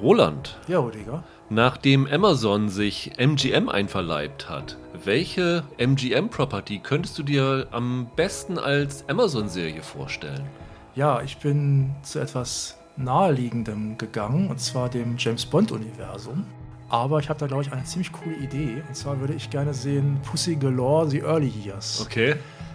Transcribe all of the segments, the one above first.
Roland, Ja, Rüdiger. nachdem Amazon sich MGM einverleibt hat, welche MGM-Property könntest du dir am besten als Amazon-Serie vorstellen? Ja, ich bin zu etwas Naheliegendem gegangen, und zwar dem James Bond-Universum. Aber ich habe da, glaube ich, eine ziemlich coole Idee. Und zwar würde ich gerne sehen Pussy Galore, The Early Years. Okay.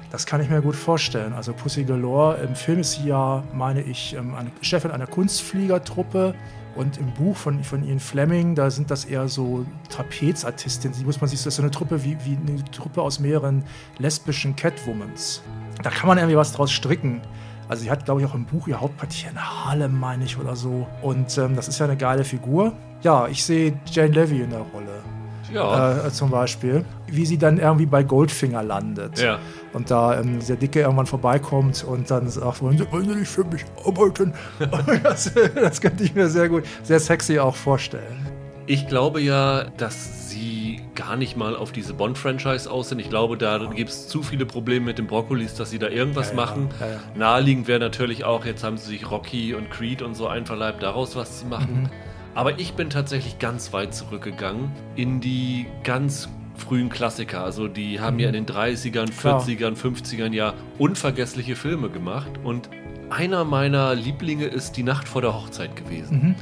Das kann ich mir gut vorstellen. Also Pussy Galore, im Film ist sie ja, meine ich, ähm, eine Chefin einer Kunstfliegertruppe. Und im Buch von, von Ian Fleming, da sind das eher so Trapezartistinnen. Die muss man sich, das ist so eine Truppe wie, wie eine Truppe aus mehreren lesbischen Catwomans. Da kann man irgendwie was draus stricken. Also sie hat, glaube ich, auch im Buch ihr Hauptquartier in Harlem, meine ich, oder so. Und ähm, das ist ja eine geile Figur. Ja, ich sehe Jane Levy in der Rolle Ja. äh, zum Beispiel, wie sie dann irgendwie bei Goldfinger landet. Ja. Und da ähm, dieser Dicke irgendwann vorbeikommt und dann sagt, wollen Sie, wollen Sie nicht für mich arbeiten? das, das könnte ich mir sehr gut, sehr sexy auch vorstellen. Ich glaube ja, dass sie gar nicht mal auf diese Bond-Franchise aus sind. Ich glaube, da gibt es zu viele Probleme mit den Brokkolis, dass sie da irgendwas ja, machen. ja, ja. Naheliegend wäre natürlich auch, jetzt haben sie sich Rocky und Creed und so einverleibt, daraus was zu machen. Mhm. Aber ich bin tatsächlich ganz weit zurückgegangen in die ganz frühen Klassiker. Also die haben ja in den 30ern, Mhm. Klar. 40ern, 50ern ja unvergessliche Filme gemacht. Und einer meiner Lieblinge ist Die Nacht vor der Hochzeit gewesen.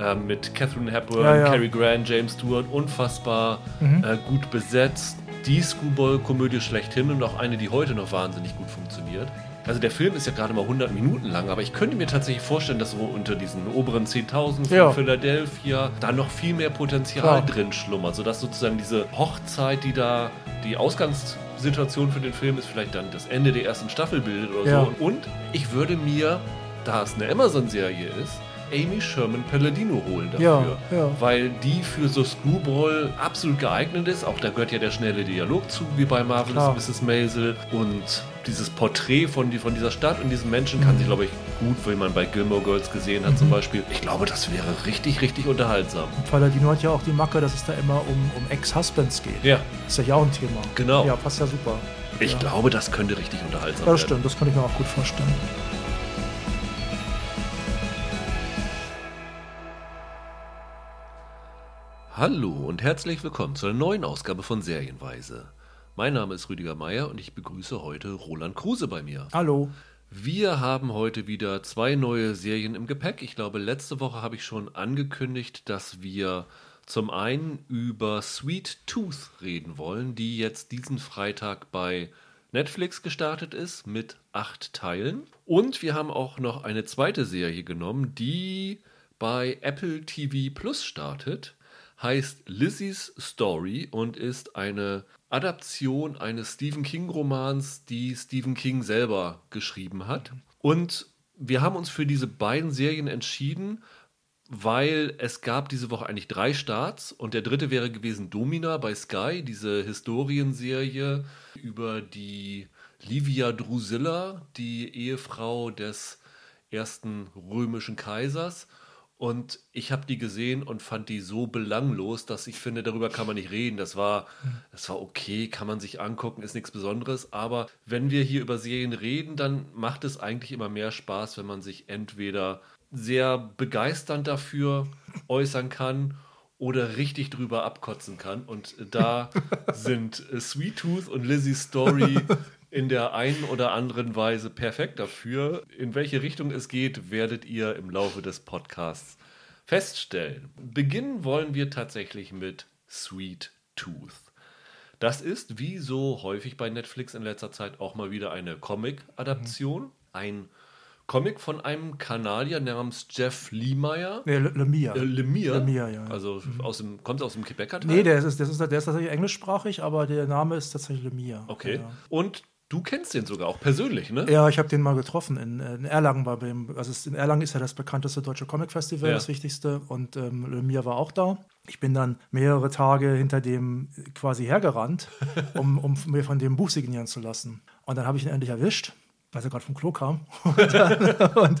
Ähm, mit Catherine Hepburn, Mhm. Ja, ja. Cary Grant, James Stewart, unfassbar Mhm. äh, gut besetzt. Die Screwball-Komödie schlechthin und auch eine, die heute noch wahnsinnig gut funktioniert. Also der Film ist ja gerade mal 100 Minuten lang, aber ich könnte mir tatsächlich vorstellen, dass so unter diesen oberen 10.000 von Ja. Philadelphia da noch viel mehr Potenzial Klar. drin schlummert, sodass sozusagen diese Hochzeit, die da die Ausgangssituation für den Film ist, vielleicht dann das Ende der ersten Staffel bildet oder Ja. so. Und ich würde mir, da es eine Amazon-Serie ist, Amy Sherman Palladino holen dafür. Ja, ja. Weil die für so Screwball absolut geeignet ist. Auch da gehört ja der schnelle Dialog zu, wie bei Marvelous Klar. Mrs. Maisel. Und dieses Porträt von, die, von dieser Stadt und diesen Menschen kann sie, glaube ich, gut, wie man bei Gilmore Girls gesehen hat zum Beispiel. Ich glaube, das wäre richtig, richtig unterhaltsam. Palladino hat ja auch die Macke, dass es da immer um, um Ex-Husbands geht. Ja, Ist ja auch ein Thema. Genau. Ja, passt ja super. ich ja. glaube, das könnte richtig unterhaltsam Ja, werden. das stimmt, das kann ich mir auch gut vorstellen. Hallo und herzlich willkommen zu einer neuen Ausgabe von Serienweise. Mein Name ist Rüdiger Meier und ich begrüße heute Roland Kruse bei mir. Hallo. Wir haben heute wieder zwei neue Serien im Gepäck. Ich glaube, letzte Woche habe ich schon angekündigt, dass wir zum einen über Sweet Tooth reden wollen, die jetzt diesen Freitag bei Netflix gestartet ist mit acht Teilen. Und wir haben auch noch eine zweite Serie genommen, die bei Apple TV Plus startet heißt Lizzie's Story und ist eine Adaption eines Stephen King-Romans, die Stephen King selber geschrieben hat. Und wir haben uns für diese beiden Serien entschieden, weil es gab diese Woche eigentlich drei Starts und der dritte wäre gewesen Domina bei Sky, diese Historienserie über die Livia Drusilla, die Ehefrau des ersten römischen Kaisers. Und ich habe die gesehen und fand die so belanglos, dass ich finde, darüber kann man nicht reden. Das war, das war okay, kann man sich angucken, ist nichts Besonderes. Aber wenn wir hier über Serien reden, dann macht es eigentlich immer mehr Spaß, wenn man sich entweder sehr begeisternd dafür äußern kann oder richtig drüber abkotzen kann. Und da sind äh, Sweet Tooth und Lizzie's Story in der einen oder anderen Weise perfekt dafür. In welche Richtung es geht, werdet ihr im Laufe des Podcasts feststellen. Beginnen wollen wir tatsächlich mit Sweet Tooth. Das ist, wie so häufig bei Netflix in letzter Zeit, auch mal wieder eine Comic-Adaption. Ein Comic von einem Kanadier namens Jeff Lemire. Nee, Le- Lemire. Äh, Lemire. Lemire, ja. Also aus dem, kommt aus dem Quebecer Teil? Nee, der ist, das ist, der ist tatsächlich englischsprachig, aber der Name ist tatsächlich Lemire. Okay. Ja, Und du kennst den sogar auch persönlich, ne? ja ich habe den mal getroffen in, in Erlangen. Bei dem, also in Erlangen ist ja das bekannteste deutsche Comic-Festival, Ja. das wichtigste. Und ähm, Lemire war auch da. Ich bin dann mehrere Tage hinter dem quasi hergerannt, um, um mir von dem Buch signieren zu lassen. Und dann habe ich ihn endlich erwischt, weil er gerade vom Klo kam. Und dann, und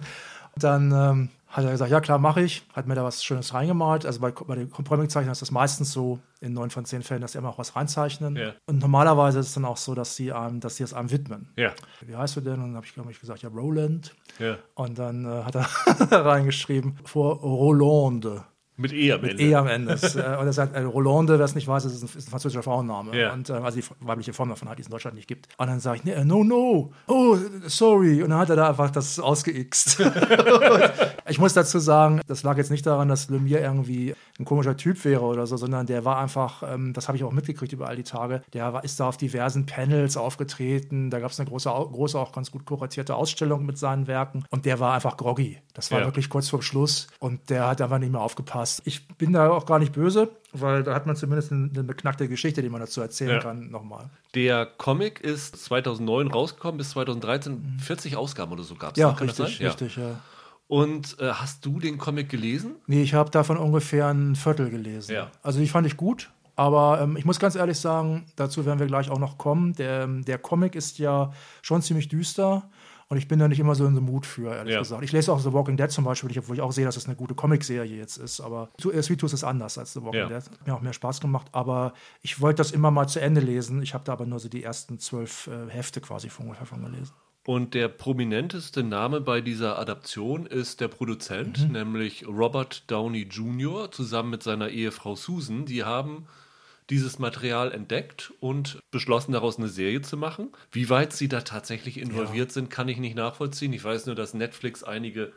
dann ähm, hat er gesagt, ja klar, mache ich. Hat mir da was Schönes reingemalt. Also bei, bei den Comiczeichnern ist das meistens so, in neun von zehn Fällen, dass sie immer auch was reinzeichnen. Ja. Und normalerweise ist es dann auch so, dass sie, einem, dass sie es einem widmen. Ja. Wie heißt du denn? Und dann habe ich, glaub ich, gesagt, ja, Roland. Ja. Und dann äh, hat er reingeschrieben, vor Rolande. Mit E am mit Ende. E am Ende. Äh, und er sagt, äh, Rolande, wer es nicht weiß, ist ein, ist ein französischer Frauenname. Ja. Und, äh, also die weibliche Form davon hat, die es in Deutschland nicht gibt. Und dann sage ich, nee, no, no, oh, sorry. Und dann hat er da einfach das ausgeixt. ich muss dazu sagen, das lag jetzt nicht daran, dass Lemire irgendwie ein komischer Typ wäre oder so, sondern der war einfach, ähm, das habe ich auch mitgekriegt über all die Tage, der war, ist da auf diversen Panels aufgetreten. Da gab es eine große, große, auch ganz gut kuratierte Ausstellung mit seinen Werken. Und der war einfach groggy. Das war Ja. wirklich kurz vor Schluss. Und der hat einfach nicht mehr aufgepasst. Ich bin da auch gar nicht böse, weil da hat man zumindest eine, eine beknackte Geschichte, die man dazu erzählen Ja. kann, nochmal. Der Comic ist 2009 rausgekommen, bis 2013 40 Ausgaben oder so gab es. Ja, Kann das richtig, sein? Ja. richtig, ja. Und äh, hast du den Comic gelesen? Nee, ich habe davon ungefähr ein Viertel gelesen. Ja. Also die fand ich gut. Aber ähm, ich muss ganz ehrlich sagen, dazu werden wir gleich auch noch kommen. Der, ähm, der Comic ist ja schon ziemlich düster. Und ich bin da nicht immer so in the Mood für, ehrlich Ja. gesagt. Ich lese auch The Walking Dead zum Beispiel, obwohl ich auch sehe, dass es eine gute Comicserie jetzt ist. Aber äh, Sweet Tooth ist anders als The Walking Ja. Dead. Hat mir auch mehr Spaß gemacht. Aber ich wollte das immer mal zu Ende lesen. Ich habe da aber nur so die ersten zwölf äh, Hefte quasi von ungefähr von gelesen. Und der prominenteste Name bei dieser Adaption ist der Produzent, Mhm. nämlich Robert Downey Jr. zusammen mit seiner Ehefrau Susan. Die haben dieses Material entdeckt und beschlossen, daraus eine Serie zu machen. Wie weit sie da tatsächlich involviert sind, kann ich nicht nachvollziehen. Ich weiß nur, dass Netflix einige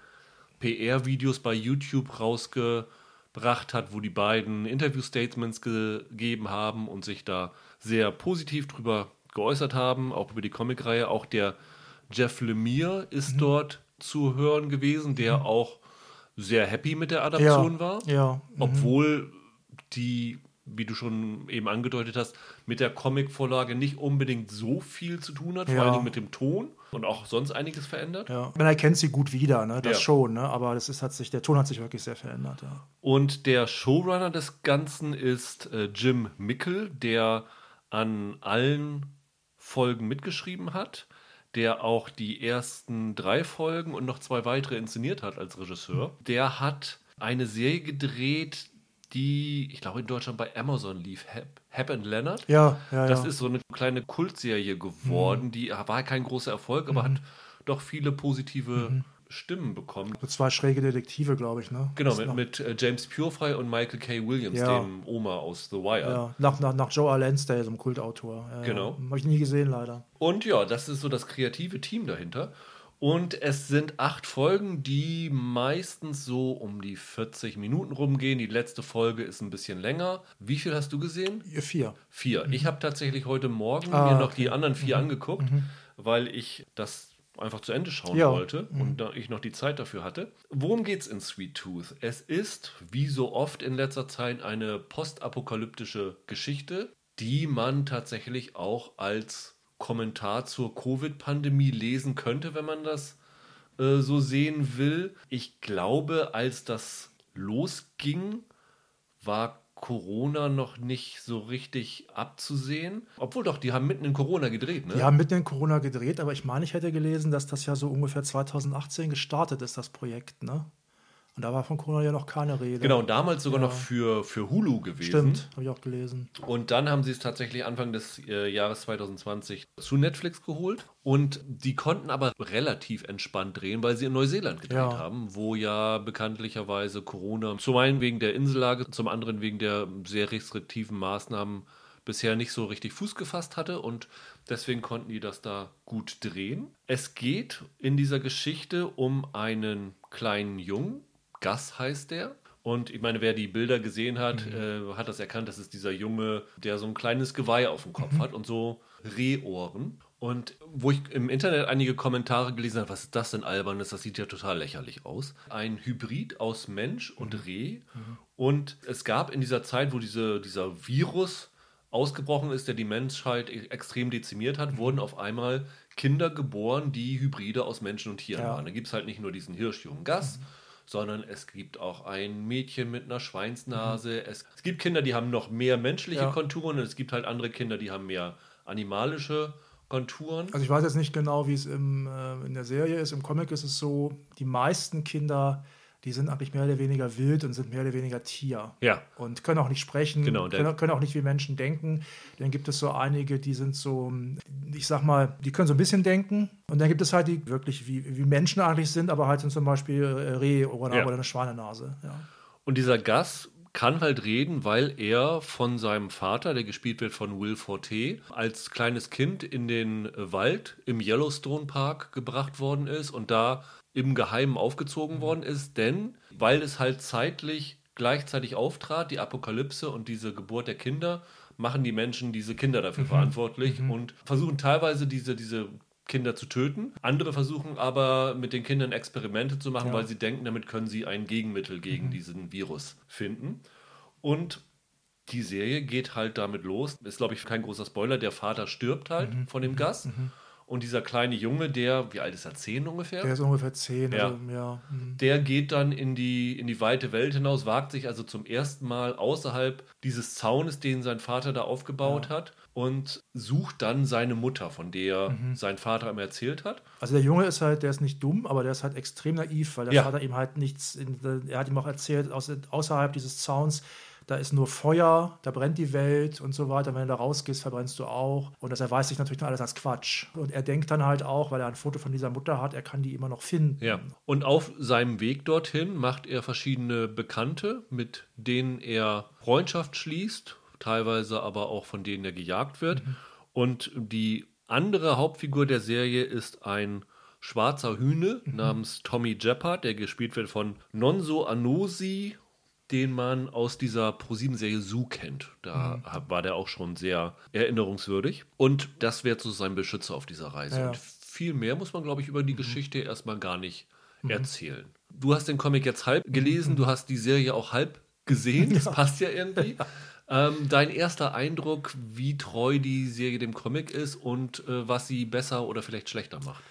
PR-Videos bei YouTube rausgebracht hat, wo die beiden Interview-Statements gegeben haben und sich da sehr positiv drüber geäußert haben, auch über die Comicreihe. Auch der Jeff Lemire ist dort zu hören gewesen, der auch sehr happy mit der Adaption war. Ja. Obwohl die, wie du schon eben angedeutet hast, mit der Comicvorlage nicht unbedingt so viel zu tun hat, vor Ja. allen Dingen mit dem Ton und auch sonst einiges verändert. Ja. Man erkennt sie gut wieder, ne? das Ja. schon. Ne? Aber das ist, hat sich, der Ton hat sich wirklich sehr verändert. Ja. Und der Showrunner des Ganzen ist äh, Jim Mickel, der an allen Folgen mitgeschrieben hat, der auch die ersten drei Folgen und noch zwei weitere inszeniert hat als Regisseur. Der hat eine Serie gedreht, die, ich glaube, in Deutschland bei Amazon lief, Hap, Hap and Leonard. Ja, ja, Das ja. ist so eine kleine Kultserie geworden, die war kein großer Erfolg, aber hat doch viele positive Stimmen bekommen. So zwei schräge Detektive, glaube ich, ne? Genau, mit, mit äh, James Purefry und Michael K. Williams, Ja. dem Oma aus The Wire. ja, nach, nach, nach Joe R. Lansdale, so einem Kultautor. Ja, Genau. Habe ich nie gesehen, leider. Und ja, das ist so das kreative Team dahinter. Und es sind acht Folgen, die meistens so um die 40 Minuten rumgehen. Die letzte Folge ist ein bisschen länger. Wie viel hast du gesehen? Vier. Vier. Ich habe tatsächlich heute Morgen Ah, mir noch okay. die anderen vier angeguckt, weil ich das einfach zu Ende schauen Ja. wollte und da ich noch die Zeit dafür hatte. Worum geht's in Sweet Tooth? Es ist, wie so oft in letzter Zeit, eine postapokalyptische Geschichte, die man tatsächlich auch als Kommentar zur Covid-Pandemie lesen könnte, wenn man das äh, so sehen will. Ich glaube, als das losging, war Corona noch nicht so richtig abzusehen. Obwohl doch, die haben mitten in Corona gedreht, ne? Die haben mitten in Corona gedreht, aber ich meine, ich hätte gelesen, dass das ja so ungefähr 2018 gestartet ist, das Projekt, ne? Und da war von Corona ja noch keine Rede. Genau, und damals sogar Ja. noch für, für Hulu gewesen. Stimmt, habe ich auch gelesen. Und dann haben sie es tatsächlich Anfang des äh, Jahres 2020 zu Netflix geholt. Und die konnten aber relativ entspannt drehen, weil sie in Neuseeland gedreht Ja. haben, wo ja bekanntlicherweise Corona zum einen wegen der Insellage, zum anderen wegen der sehr restriktiven Maßnahmen bisher nicht so richtig Fuß gefasst hatte und deswegen konnten die das da gut drehen. Es geht in dieser Geschichte um einen kleinen Jungen, Gus heißt der. Und ich meine, wer die Bilder gesehen hat, äh, hat das erkannt, das ist dieser Junge, der so ein kleines Geweih auf dem Kopf hat und so Rehohren. Und wo ich im Internet einige Kommentare gelesen habe, was ist das denn albernes, das sieht ja total lächerlich aus. Ein Hybrid aus Mensch und Reh. Und es gab in dieser Zeit, wo diese, dieser Virus ausgebrochen ist, der die Menschheit e- extrem dezimiert hat, wurden auf einmal Kinder geboren, die Hybride aus Menschen und Tieren Ja. waren. Da gibt es halt nicht nur diesen Hirschjungen Gas, sondern es gibt auch ein Mädchen mit einer Schweinsnase. Es, es gibt Kinder, die haben noch mehr menschliche Ja. Konturen und es gibt halt andere Kinder, die haben mehr animalische Konturen. Also ich weiß jetzt nicht genau, wie es im, äh, in der Serie ist. Im Comic ist es so, die meisten Kinder, die sind eigentlich mehr oder weniger wild und sind mehr oder weniger Tier. Ja. Und können auch nicht sprechen, Genau, können, können auch nicht wie Menschen denken. Dann gibt es so einige, die sind so, ich sag mal, die können so ein bisschen denken. Und dann gibt es halt die wirklich wie, wie Menschen eigentlich sind, aber halt sind zum Beispiel äh, Reh oder, Ja. oder eine Schweinenase. Ja. Und dieser Gus kann halt reden, weil er von seinem Vater, der gespielt wird von Will Forte, als kleines Kind in den Wald im Yellowstone Park gebracht worden ist und da im Geheimen aufgezogen worden ist, denn weil es halt zeitlich gleichzeitig auftrat, die Apokalypse und diese Geburt der Kinder, machen die Menschen diese Kinder dafür mhm. verantwortlich mhm. und versuchen teilweise diese, diese Kinder zu töten. Andere versuchen aber mit den Kindern Experimente zu machen, ja. weil sie denken, damit können sie ein Gegenmittel gegen mhm. diesen Virus finden. Und die Serie geht halt damit los. Ist, glaube ich, kein großer Spoiler. Der Vater stirbt halt mhm. von dem mhm. Gas. Und dieser kleine Junge, der, wie alt ist er? Zehn ungefähr? Der ist ungefähr zehn. Ja. Also, ja. Mhm. Der geht dann in die, in die weite Welt hinaus, wagt sich also zum ersten Mal außerhalb dieses Zaunes, den sein Vater da aufgebaut ja. hat, und sucht dann seine Mutter, von der mhm. sein Vater ihm erzählt hat. Also der Junge ist halt, der ist nicht dumm, aber der ist halt extrem naiv, weil der ja. Vater ihm halt nichts, in, er hat ihm auch erzählt, außerhalb dieses Zauns da ist nur Feuer, da brennt die Welt und so weiter. Wenn du da rausgehst, verbrennst du auch. Und das erweist sich natürlich dann alles als Quatsch. Und er denkt dann halt auch, weil er ein Foto von dieser Mutter hat, er kann die immer noch finden. Ja. Und auf seinem Weg dorthin macht er verschiedene Bekannte, mit denen er Freundschaft schließt, teilweise aber auch von denen er gejagt wird. Mhm. Und die andere Hauptfigur der Serie ist ein schwarzer Hühne mhm. namens Tommy Jeppard, der gespielt wird von Nonso Anosi den man aus dieser ProSieben-Serie Zoo kennt. Da mhm. war der auch schon sehr erinnerungswürdig. Und das wäre so sein Beschützer auf dieser Reise. Ja. Und viel mehr muss man, glaube ich, über die mhm. Geschichte erstmal gar nicht mhm. erzählen. Du hast den Comic jetzt halb gelesen, mhm. du hast die Serie auch halb gesehen. Das ja. passt ja irgendwie. Ähm, dein erster Eindruck, wie treu die Serie dem Comic ist und äh, was sie besser oder vielleicht schlechter macht?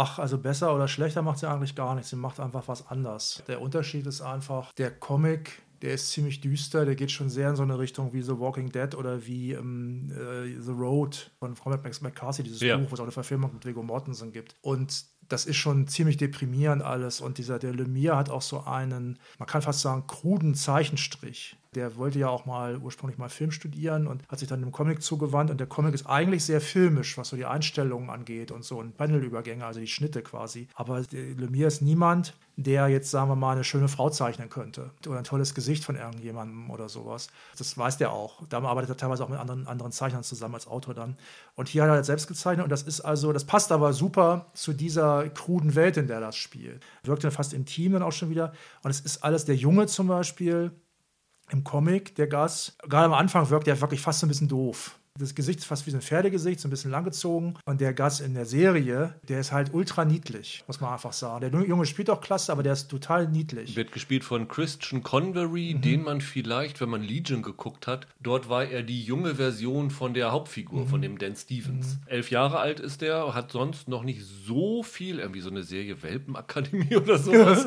Ach, also besser oder schlechter macht sie eigentlich gar nichts. Sie macht einfach was anders. Der Unterschied ist einfach, der Comic der ist ziemlich düster, der geht schon sehr in so eine Richtung wie The Walking Dead oder wie ähm, äh, The Road von Robert Max McCarthy, dieses ja. Buch, wo es auch eine Verfilmung mit Viggo Mortensen gibt. Und das ist schon ziemlich deprimierend alles. Und dieser, der Lemire hat auch so einen, man kann fast sagen, kruden Zeichenstrich. Der wollte ja auch mal ursprünglich mal Film studieren und hat sich dann dem Comic zugewandt. Und der Comic ist eigentlich sehr filmisch, was so die Einstellungen angeht und so und Panelübergänge, also die Schnitte quasi. Aber Lemire ist niemand, der jetzt, sagen wir mal, eine schöne Frau zeichnen könnte oder ein tolles Gesicht von irgendjemandem oder sowas. Das weiß der auch. Da arbeitet er teilweise auch mit anderen, anderen Zeichnern zusammen als Autor dann. Und hier hat er selbst gezeichnet und das ist also, das passt aber super zu dieser kruden Welt, in der das spielt. Wirkt dann fast intim dann auch schon wieder. Und es ist alles, der Junge zum Beispiel, im Comic, der Gas, gerade am Anfang wirkt er wirklich fast so ein bisschen doof. Das Gesicht ist fast wie so ein Pferdegesicht, so ein bisschen langgezogen. Und der Gas in der Serie, der ist halt ultra niedlich, muss man einfach sagen. Der Junge spielt auch klasse, aber der ist total niedlich. Wird gespielt von Christian Convery, mhm. den man vielleicht, wenn man Legion geguckt hat, dort war er die junge Version von der Hauptfigur, mhm. von dem Dan Stevens. Mhm. Elf Jahre alt ist er, hat sonst noch nicht so viel, irgendwie so eine Serie Welpenakademie oder sowas.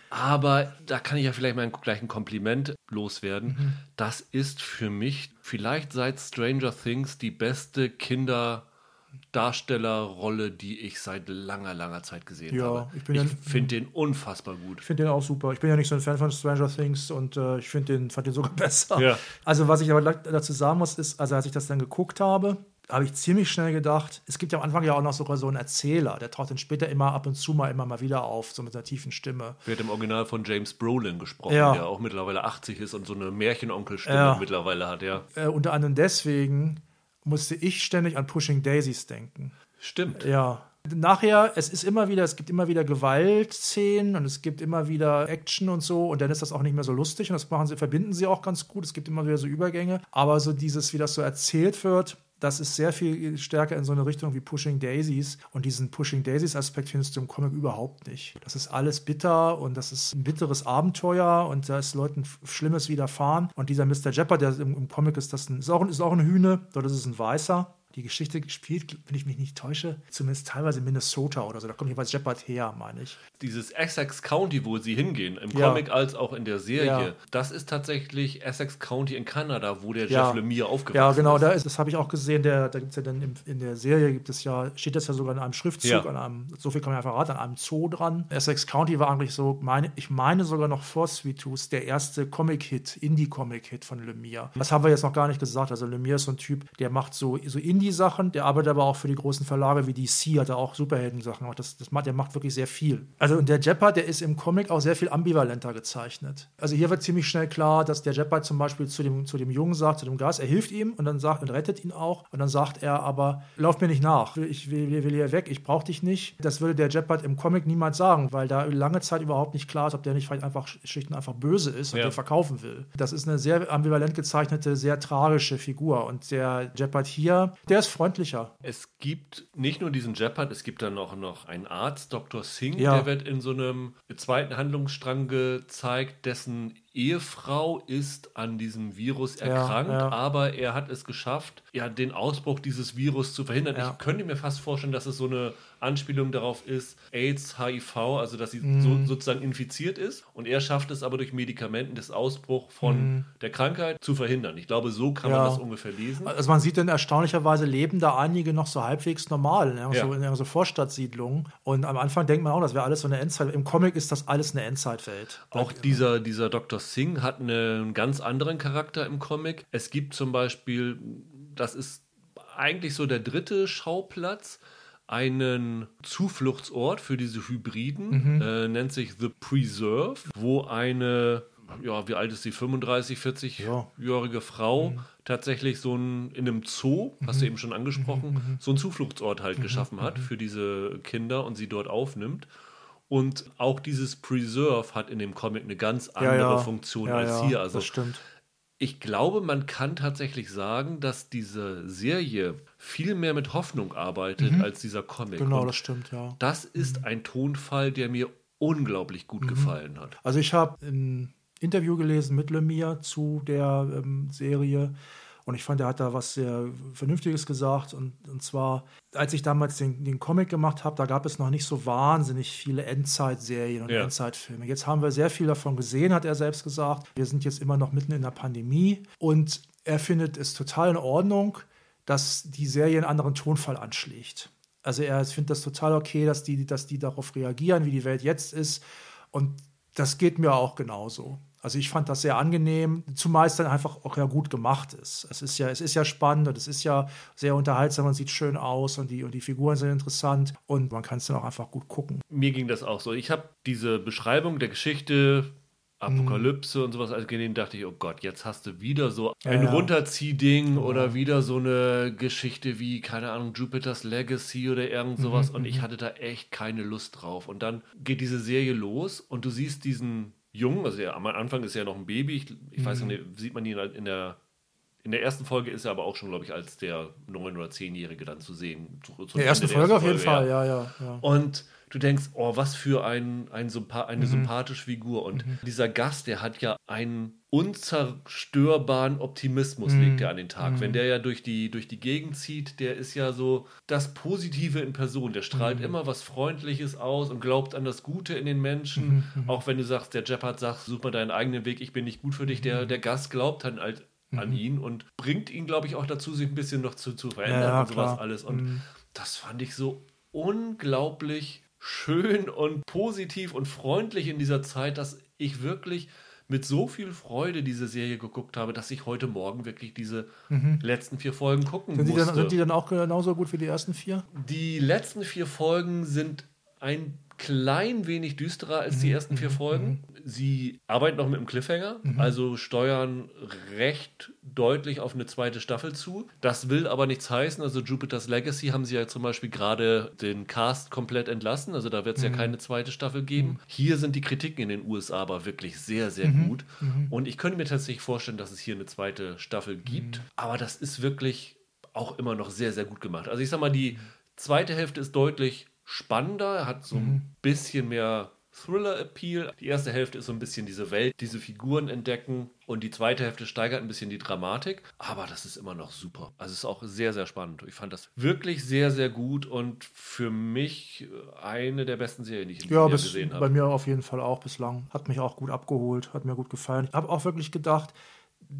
aber da kann ich ja vielleicht mal gleich ein Kompliment loswerden. Mhm. Das ist für mich vielleicht seit Stranger Things die beste Kinderdarstellerrolle, die ich seit langer, langer Zeit gesehen ja, habe. Ich, ich ja, finde den unfassbar gut. Ich finde den auch super. Ich bin ja nicht so ein Fan von Stranger Things und äh, ich finde den, fand den sogar besser. Ja. Also, was ich aber dazu sagen muss, ist, also als ich das dann geguckt habe, habe ich ziemlich schnell gedacht, es gibt ja am Anfang ja auch noch sogar so einen Erzähler, der taucht dann später immer ab und zu mal immer mal wieder auf, so mit einer tiefen Stimme. Wird im Original von James Brolin gesprochen, ja. der auch mittlerweile 80 ist und so eine Märchenonkelstimme ja. mittlerweile hat, ja. Äh, unter anderem deswegen musste ich ständig an Pushing Daisies denken. Stimmt. Ja. Nachher, es ist immer wieder, es gibt immer wieder Gewaltszenen und es gibt immer wieder Action und so und dann ist das auch nicht mehr so lustig und das machen sie, verbinden sie auch ganz gut. Es gibt immer wieder so Übergänge, aber so dieses, wie das so erzählt wird, das ist sehr viel stärker in so eine Richtung wie Pushing Daisies. Und diesen Pushing Daisies-Aspekt findest du im Comic überhaupt nicht. Das ist alles bitter und das ist ein bitteres Abenteuer und da ist Leuten Schlimmes widerfahren. Und dieser Mr. Jepper, der im, im Comic ist, das ein, ist, auch, ist auch ein Hühne, dort ist es ein Weißer die Geschichte gespielt, wenn ich mich nicht täusche, zumindest teilweise in Minnesota oder so. Da kommt jeweils Shepard her, meine ich. Dieses Essex County, wo sie hingehen, im ja. Comic als auch in der Serie, ja. das ist tatsächlich Essex County in Kanada, wo der ja. Jeff Lemire aufgewachsen ist. Ja, genau, da ist, das habe ich auch gesehen. Der, da gibt es ja dann im, in der Serie gibt es ja, steht das ja sogar in einem Schriftzug, an einem, so viel kann man ja verraten, an einem Zoo dran. Essex County war eigentlich so, meine, ich meine sogar noch vor Sweet Tooth, der erste Comic-Hit, Indie-Comic-Hit von Lemire. Das haben wir jetzt noch gar nicht gesagt. Also Lemire ist so ein Typ, der macht so, so Indie Indie-Sachen, der arbeitet aber auch für die großen Verlage wie DC, hat er auch Superhelden-Sachen. Das, das macht, der macht wirklich sehr viel. Also und der Jeppard, der ist im Comic auch sehr viel ambivalenter gezeichnet. Also hier wird ziemlich schnell klar, dass der Jeppard zum Beispiel zu dem, zu dem Jungen sagt, zu dem Gas, er hilft ihm und dann sagt und rettet ihn auch. Und dann sagt er aber, lauf mir nicht nach, ich will, will, will hier weg, ich brauche dich nicht. Das würde der Jeppard im Comic niemals sagen, weil da lange Zeit überhaupt nicht klar ist, ob der nicht vielleicht einfach schlicht einfach böse ist und ja. den verkaufen will. Das ist eine sehr ambivalent gezeichnete, sehr tragische Figur. Und der Jeppard hier, der ist freundlicher. Es gibt nicht nur diesen Jeppard, es gibt dann auch noch einen Arzt, Dr. Singh, ja. der wird in so einem zweiten Handlungsstrang gezeigt, dessen Ehefrau ist an diesem Virus erkrankt, ja, ja. aber er hat es geschafft, ja, den Ausbruch dieses Virus zu verhindern. Ja. Ich könnte mir fast vorstellen, dass es so eine Anspielung darauf ist, AIDS, HIV, also dass sie mm. so, sozusagen infiziert ist und er schafft es aber durch Medikamenten des Ausbruchs von mm. der Krankheit zu verhindern. Ich glaube, so kann man das ungefähr lesen. Also man sieht dann erstaunlicherweise leben da einige noch so halbwegs normal, in so, in so Vorstadtsiedlungen und am Anfang denkt man auch, das wäre alles so eine Endzeit. Im Comic ist das alles eine Endzeitwelt. Auch dieser, dieser Dr. Singh hat einen ganz anderen Charakter im Comic. Es gibt zum Beispiel, das ist eigentlich so der dritte Schauplatz, einen Zufluchtsort für diese Hybriden, mhm. äh, nennt sich The Preserve, wo eine, ja, wie alt ist sie, 35, 40-jährige ja. Frau mhm. tatsächlich so ein, in einem Zoo, hast du mhm. eben schon angesprochen, mhm, mhm. so einen Zufluchtsort halt geschaffen hat für diese Kinder und sie dort aufnimmt. Und auch dieses Preserve hat in dem Comic eine ganz andere ja, ja. Funktion ja, als hier. Also das stimmt. Ich glaube, man kann tatsächlich sagen, dass diese Serie viel mehr mit Hoffnung arbeitet mhm. als dieser Comic. Genau, Und das stimmt, ja. Das ist mhm. ein Tonfall, der mir unglaublich gut mhm. gefallen hat. Also ich habe ein Interview gelesen mit Lemire zu der ähm, Serie und ich fand, er hat da was sehr Vernünftiges gesagt. Und, und zwar, als ich damals den, den Comic gemacht habe, da gab es noch nicht so wahnsinnig viele Endzeitserien und ja. Endzeitfilme. Jetzt haben wir sehr viel davon gesehen, hat er selbst gesagt. Wir sind jetzt immer noch mitten in der Pandemie. Und er findet es total in Ordnung, dass die Serie einen anderen Tonfall anschlägt. Also er findet das total okay, dass die, dass die darauf reagieren, wie die Welt jetzt ist. Und das geht mir auch genauso. Also ich fand das sehr angenehm, zumal es dann einfach auch ja gut gemacht ist. Es ist ja, es ist ja spannend und es ist ja sehr unterhaltsam und sieht schön aus und die, und die Figuren sind interessant und man kann es dann auch einfach gut gucken. Mir ging das auch so. Ich habe diese Beschreibung der Geschichte Apokalypse mhm. und sowas alles gesehen, dachte ich, oh Gott, jetzt hast du wieder so ein ja, Runterziehding ja. oder wieder so eine Geschichte wie, keine Ahnung, Jupiter's Legacy oder irgend sowas. Mhm, und ich mhm. hatte da echt keine Lust drauf. Und dann geht diese Serie los und du siehst diesen jung, also er, am Anfang ist er ja noch ein Baby. Ich, ich mhm. weiß nicht, sieht man ihn halt in der in der ersten Folge ist er aber auch schon, glaube ich, als der neun- oder zehnjährige dann zu sehen. Zu, zu der erste Folge ersten auf jeden Fall, ja, ja, ja. Und du denkst, oh, was für ein, ein eine mhm. sympathische Figur. Und mhm. dieser Gast, der hat ja einen unzerstörbaren Optimismus, mhm. legt er an den Tag. Wenn mhm. der ja durch die, durch die Gegend zieht, der ist ja so das Positive in Person. Der strahlt mhm. immer was Freundliches aus und glaubt an das Gute in den Menschen. Mhm. Auch wenn du sagst, der Jeppard sagt, such mal deinen eigenen Weg, ich bin nicht gut für dich. Der, der Gast glaubt dann halt an ihn und bringt ihn, glaube ich, auch dazu, sich ein bisschen noch zu, zu verändern ja, und sowas klar. alles. Und das fand ich so unglaublich schön und positiv und freundlich in dieser Zeit, dass ich wirklich mit so viel Freude diese Serie geguckt habe, dass ich heute Morgen wirklich diese mhm. letzten vier Folgen gucken sind musste. Die dann, sind die dann auch genauso gut wie die ersten vier? Die letzten vier Folgen sind ein klein wenig düsterer als die mhm, ersten vier mhm, Folgen. Mhm. Sie arbeiten noch mit einem Cliffhanger, also steuern recht deutlich auf eine zweite Staffel zu. Das will aber nichts heißen. Also Jupiter's Legacy haben sie ja zum Beispiel gerade den Cast komplett entlassen. Also da wird es ja keine zweite Staffel geben. Hier sind die Kritiken in den USA aber wirklich sehr, sehr gut. Und ich könnte mir tatsächlich vorstellen, dass es hier eine zweite Staffel gibt. Aber das ist wirklich auch immer noch sehr, sehr gut gemacht. Also ich sag mal, die zweite Hälfte ist deutlich spannender, er hat so ein mhm. bisschen mehr Thriller-Appeal. Die erste Hälfte ist so ein bisschen diese Welt, diese Figuren entdecken und die zweite Hälfte steigert ein bisschen die Dramatik. Aber das ist immer noch super. Also es ist auch sehr, sehr spannend. Ich fand das wirklich sehr, sehr gut und für mich eine der besten Serien, die ich in ja, bis, gesehen habe. Bei mir auf jeden Fall auch bislang. Hat mich auch gut abgeholt, hat mir gut gefallen. Ich habe auch wirklich gedacht,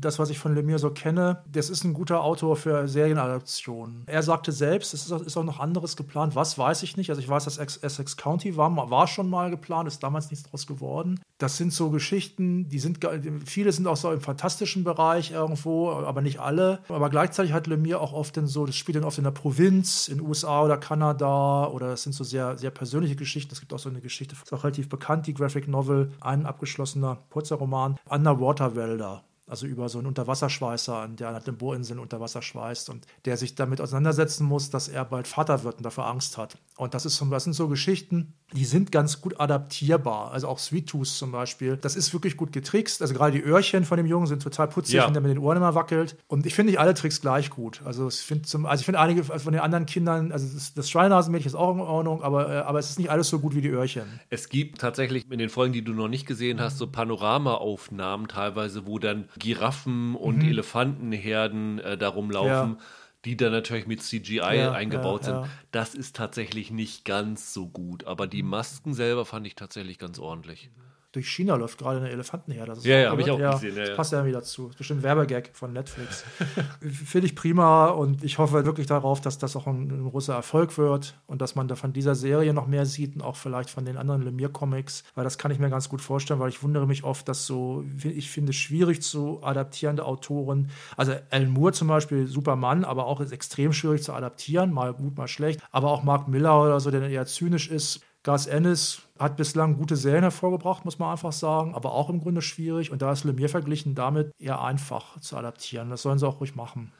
das, was ich von Lemire so kenne, das ist ein guter Autor für Serienadaptionen. Er sagte selbst, es ist auch, noch anderes geplant. Was weiß ich nicht. Also ich weiß, dass Essex County war, war schon mal geplant, ist damals nichts draus geworden. Das sind so Geschichten, die sind, viele sind auch so im fantastischen Bereich irgendwo, aber nicht alle. Aber gleichzeitig hat Lemire auch oft in so, das spielt dann oft in der Provinz, in USA oder Kanada oder das sind so sehr, sehr persönliche Geschichten. Es gibt auch so eine Geschichte, ist auch relativ bekannt, die Graphic Novel, ein abgeschlossener kurzer Roman, Underwater-Wälder also über so einen Unterwasserschweißer, der an den Bohrinseln unter Wasser schweißt und der sich damit auseinandersetzen muss, dass er bald Vater wird und dafür Angst hat. Und das, ist, das sind so Geschichten, die sind ganz gut adaptierbar. Also auch Sweet Tooth zum Beispiel. Das ist wirklich gut getrickst. Also gerade die Öhrchen von dem Jungen sind total putzig, ja. wenn der mit den Ohren immer wackelt. Und ich finde nicht alle Tricks gleich gut. Also ich finde also find einige von den anderen Kindern, also das, das Schweinenasenmädchen ist auch in Ordnung, aber, äh, aber es ist nicht alles so gut wie die Öhrchen. Es gibt tatsächlich in den Folgen, die du noch nicht gesehen hast, so Panoramaaufnahmen teilweise, wo dann Giraffen und mhm. Elefantenherden äh, da rumlaufen. Ja die dann natürlich mit CGI ja, eingebaut ja, sind. Ja. Das ist tatsächlich nicht ganz so gut, aber die Masken selber fand ich tatsächlich ganz ordentlich durch China läuft gerade eine Elefantenherde. Das ja, ja, habe ich auch ja, gesehen. Ja, das passt ja wieder zu. Das ist bestimmt Werbegag von Netflix. Finde ich prima und ich hoffe wirklich darauf, dass das auch ein, ein, großer Erfolg wird und dass man da von dieser Serie noch mehr sieht und auch vielleicht von den anderen Lemire-Comics, weil das kann ich mir ganz gut vorstellen, weil ich wundere mich oft, dass so, ich finde, schwierig zu adaptierende Autoren, also Alan Moore zum Beispiel, Superman, aber auch ist extrem schwierig zu adaptieren, mal gut, mal schlecht, aber auch Mark Miller oder so, der eher zynisch ist, Gas Ennis hat bislang gute Serien hervorgebracht, muss man einfach sagen, aber auch im Grunde schwierig. Und da ist Lemire verglichen damit eher einfach zu adaptieren. Das sollen sie auch ruhig machen.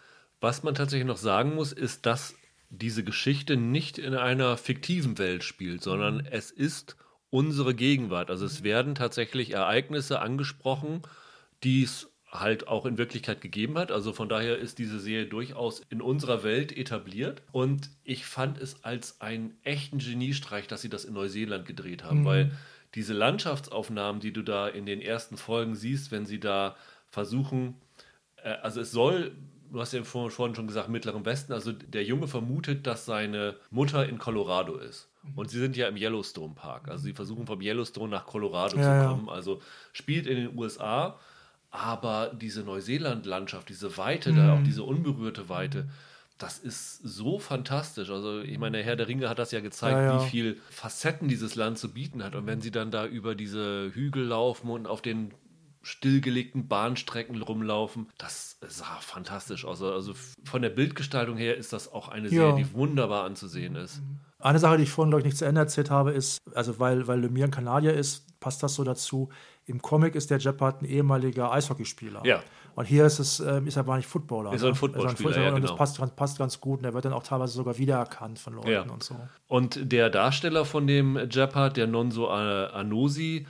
Was man tatsächlich noch sagen muss, ist, dass diese Geschichte nicht in einer fiktiven Welt spielt, sondern mhm. es ist unsere Gegenwart. Also es werden tatsächlich Ereignisse angesprochen, die es halt auch in Wirklichkeit gegeben hat. Also von daher ist diese Serie durchaus in unserer Welt etabliert. Und ich fand es als einen echten Geniestreich, dass sie das in Neuseeland gedreht haben, mhm. weil diese Landschaftsaufnahmen, die du da in den ersten Folgen siehst, wenn sie da versuchen, äh, also es soll du hast ja vorhin schon gesagt, Mittleren Westen. Also der Junge vermutet, dass seine Mutter in Colorado ist. Mhm. Und sie sind ja im Yellowstone Park. Also sie versuchen vom Yellowstone nach Colorado ja, zu kommen. Ja. Also spielt in den USA. Aber diese Neuseeland-Landschaft, diese Weite, mhm. da auch diese unberührte Weite, das ist so fantastisch. Also, ich meine, Herr der Ringe hat das ja gezeigt, ja, ja. wie viel Facetten dieses Land zu bieten hat. Und wenn sie dann da über diese Hügel laufen und auf den stillgelegten Bahnstrecken rumlaufen, das sah fantastisch aus. Also von der Bildgestaltung her ist das auch eine Serie, ja. die wunderbar anzusehen ist. Eine Sache, die ich vorhin, glaube ich, nicht zu Ende erzählt habe, ist, also weil, weil Lemire ein Kanadier ist, passt das so dazu. Im Comic ist der Jeppard ein ehemaliger Eishockeyspieler. Ja. Und hier ist es, äh, ist er aber nicht Footballer. Ist er ein ne? Footballspieler, also ja, genau. das passt, passt, ganz gut und er wird dann auch teilweise sogar wiedererkannt von Leuten ja. und so. Und der Darsteller von dem Jeppard, der Nonso Anosi,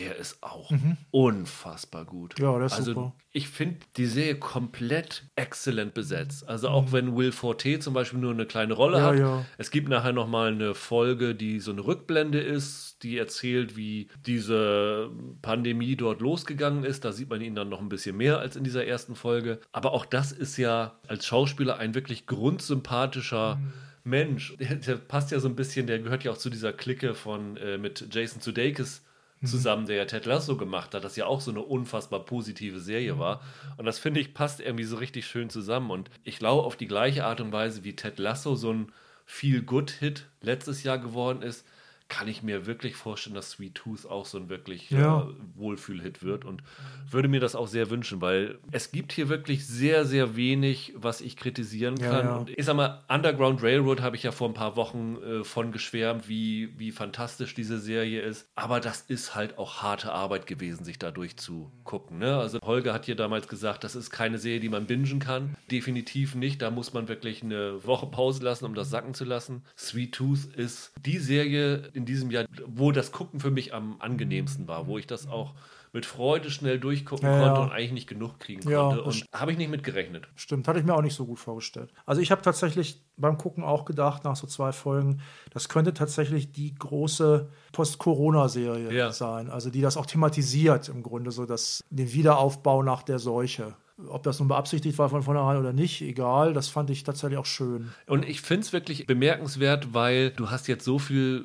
der ist auch mhm. unfassbar gut. Ja, das ist also, super. Ich finde die Serie komplett exzellent besetzt. Also auch mhm. wenn Will Forte zum Beispiel nur eine kleine Rolle ja, hat. Ja. Es gibt nachher noch mal eine Folge, die so eine Rückblende ist, die erzählt, wie diese Pandemie dort losgegangen ist. Da sieht man ihn dann noch ein bisschen mehr als in dieser ersten Folge. Aber auch das ist ja als Schauspieler ein wirklich grundsympathischer mhm. Mensch. Der, der, passt ja so ein bisschen, der gehört ja auch zu dieser Clique von äh, mit Jason Sudeikis. Zusammen, der ja Ted Lasso gemacht hat, das ja auch so eine unfassbar positive Serie war. Und das finde ich passt irgendwie so richtig schön zusammen. Und ich glaube, auf die gleiche Art und Weise, wie Ted Lasso so ein Feel-Good-Hit letztes Jahr geworden ist, kann ich mir wirklich vorstellen, dass Sweet Tooth auch so ein wirklich ja. äh, Wohlfühl-Hit wird und würde mir das auch sehr wünschen, weil es gibt hier wirklich sehr, sehr wenig, was ich kritisieren kann. Ja, ja. Und ich sag mal, Underground Railroad habe ich ja vor ein paar Wochen äh, von geschwärmt, wie, wie fantastisch diese Serie ist. Aber das ist halt auch harte Arbeit gewesen, sich da durchzugucken. Ne? Also Holger hat hier damals gesagt, das ist keine Serie, die man bingen kann. Definitiv nicht. Da muss man wirklich eine Woche Pause lassen, um das sacken zu lassen. Sweet Tooth ist die Serie, in diesem Jahr, wo das Gucken für mich am angenehmsten war, wo ich das auch mit Freude schnell durchgucken ja, konnte ja. und eigentlich nicht genug kriegen ja, konnte. Und habe ich nicht mit gerechnet. Stimmt, hatte ich mir auch nicht so gut vorgestellt. Also ich habe tatsächlich beim Gucken auch gedacht, nach so zwei Folgen, das könnte tatsächlich die große Post-Corona-Serie sein. Also die das auch thematisiert im Grunde, so dass den Wiederaufbau nach der Seuche. Ob das nun beabsichtigt war von vornherein oder nicht, egal, das fand ich tatsächlich auch schön. Und ich finde es wirklich bemerkenswert, weil du hast jetzt so viel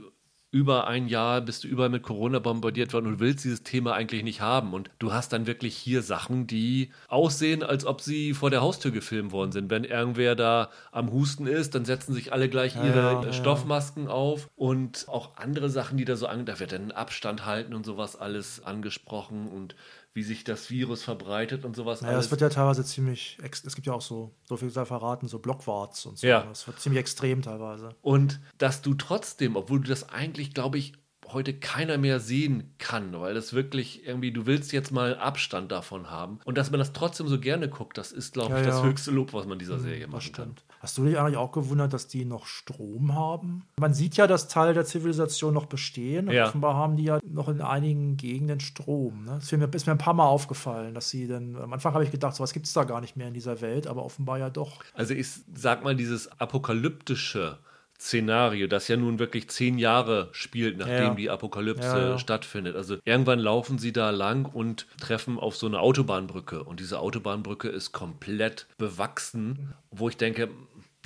über ein Jahr bist du überall mit Corona bombardiert worden und willst dieses Thema eigentlich nicht haben. Und du hast dann wirklich hier Sachen, die aussehen, als ob sie vor der Haustür gefilmt worden sind. Wenn irgendwer da am Husten ist, dann setzen sich alle gleich ihre Ja, ja, Stoffmasken auf und auch andere Sachen, die da so an, da wird dann Abstand halten und sowas alles angesprochen und wie sich das Virus verbreitet und sowas Naja, alles. es wird ja teilweise ziemlich, es gibt ja auch so, so viel sei verraten, so Blockwarts und so. Ja. Es wird ziemlich extrem teilweise. Und dass du trotzdem, obwohl du das eigentlich, glaube ich, heute keiner mehr sehen kann, weil das wirklich irgendwie, du willst jetzt mal Abstand davon haben. Und dass man das trotzdem so gerne guckt, das ist, glaube Ja, ich, das ja. Höchste Lob, was man dieser Serie Das machen kann. stimmt. Hast du dich eigentlich auch gewundert, dass die noch Strom haben? Man sieht ja, dass Teile der Zivilisation noch bestehen. Und Ja. offenbar haben die ja noch in einigen Gegenden Strom. Ne? Das ist mir, ist mir ein paar Mal aufgefallen, dass sie dann, am Anfang habe ich gedacht, sowas gibt es da gar nicht mehr in dieser Welt, aber offenbar ja doch. Also ich sag mal, dieses apokalyptische Szenario, das ja nun wirklich zehn Jahre spielt, nachdem Ja. die Apokalypse Ja, ja. stattfindet. Also irgendwann laufen sie da lang und treffen auf so eine Autobahnbrücke. Und diese Autobahnbrücke ist komplett bewachsen, wo ich denke,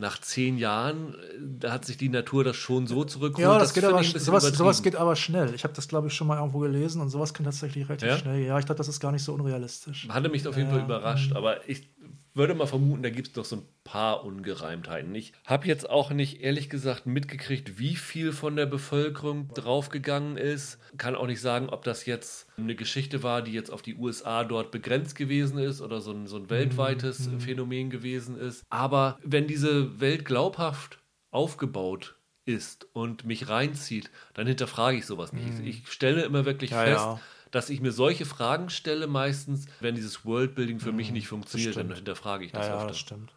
nach zehn Jahren, äh, da hat sich die Natur das schon so zurückgeholt. Ja, das, geht finde aber, sowas, sowas geht aber schnell. Ich habe das, glaube ich, schon mal irgendwo gelesen und sowas kann tatsächlich relativ Ja? schnell. Ja, ich glaube, das ist gar nicht so unrealistisch. Hatte mich auf jeden Fall überrascht, aber ich würde mal vermuten, da gibt es noch so ein paar Ungereimtheiten. Ich habe jetzt auch nicht ehrlich gesagt mitgekriegt, wie viel von der Bevölkerung draufgegangen ist. Kann auch nicht sagen, ob das jetzt eine Geschichte war, die jetzt auf die USA dort begrenzt gewesen ist oder so ein, so ein weltweites Phänomen gewesen ist. Aber wenn diese Welt glaubhaft aufgebaut ist und mich reinzieht, dann hinterfrage ich sowas nicht. Ich stelle immer wirklich Ja, fest, ja. Dass ich mir solche Fragen stelle meistens, wenn dieses Worldbuilding für mich nicht funktioniert, dann hinterfrage ich Ja, das ja, öfter. das stimmt.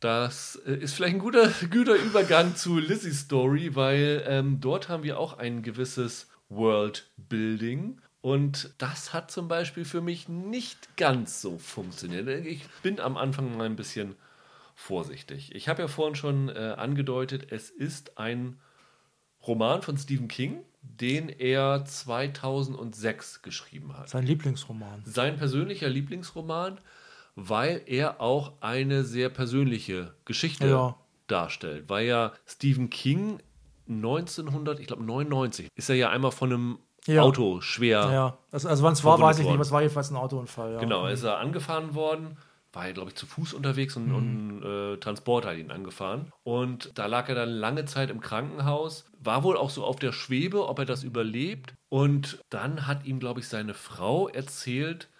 Das äh, ist vielleicht ein guter, guter Übergang zu Lizzie's Story, weil ähm, dort haben wir auch ein gewisses Worldbuilding. Und das hat zum Beispiel für mich nicht ganz so funktioniert. Ich bin am Anfang mal ein bisschen vorsichtig. Ich habe ja vorhin schon äh, angedeutet, es ist ein Roman von Stephen King, den er 2006 geschrieben hat Sein Lieblingsroman. sein persönlicher Lieblingsroman, weil er auch eine sehr persönliche Geschichte Ja. darstellt. Weil ja Stephen King 1900, ich glaube 99, ist er ja einmal von einem Ja. Auto schwer. Ja, also, also wann es war, weiß ich nicht, worden. aber es war jedenfalls ein Autounfall. Ja. Genau, ist er angefahren worden, war er, glaube ich, zu Fuß unterwegs und, und äh, Transporter hat ihn angefahren. Und da lag er dann lange Zeit im Krankenhaus, war wohl auch so auf der Schwebe, ob er das überlebt. Und dann hat ihm, glaube ich, seine Frau erzählt,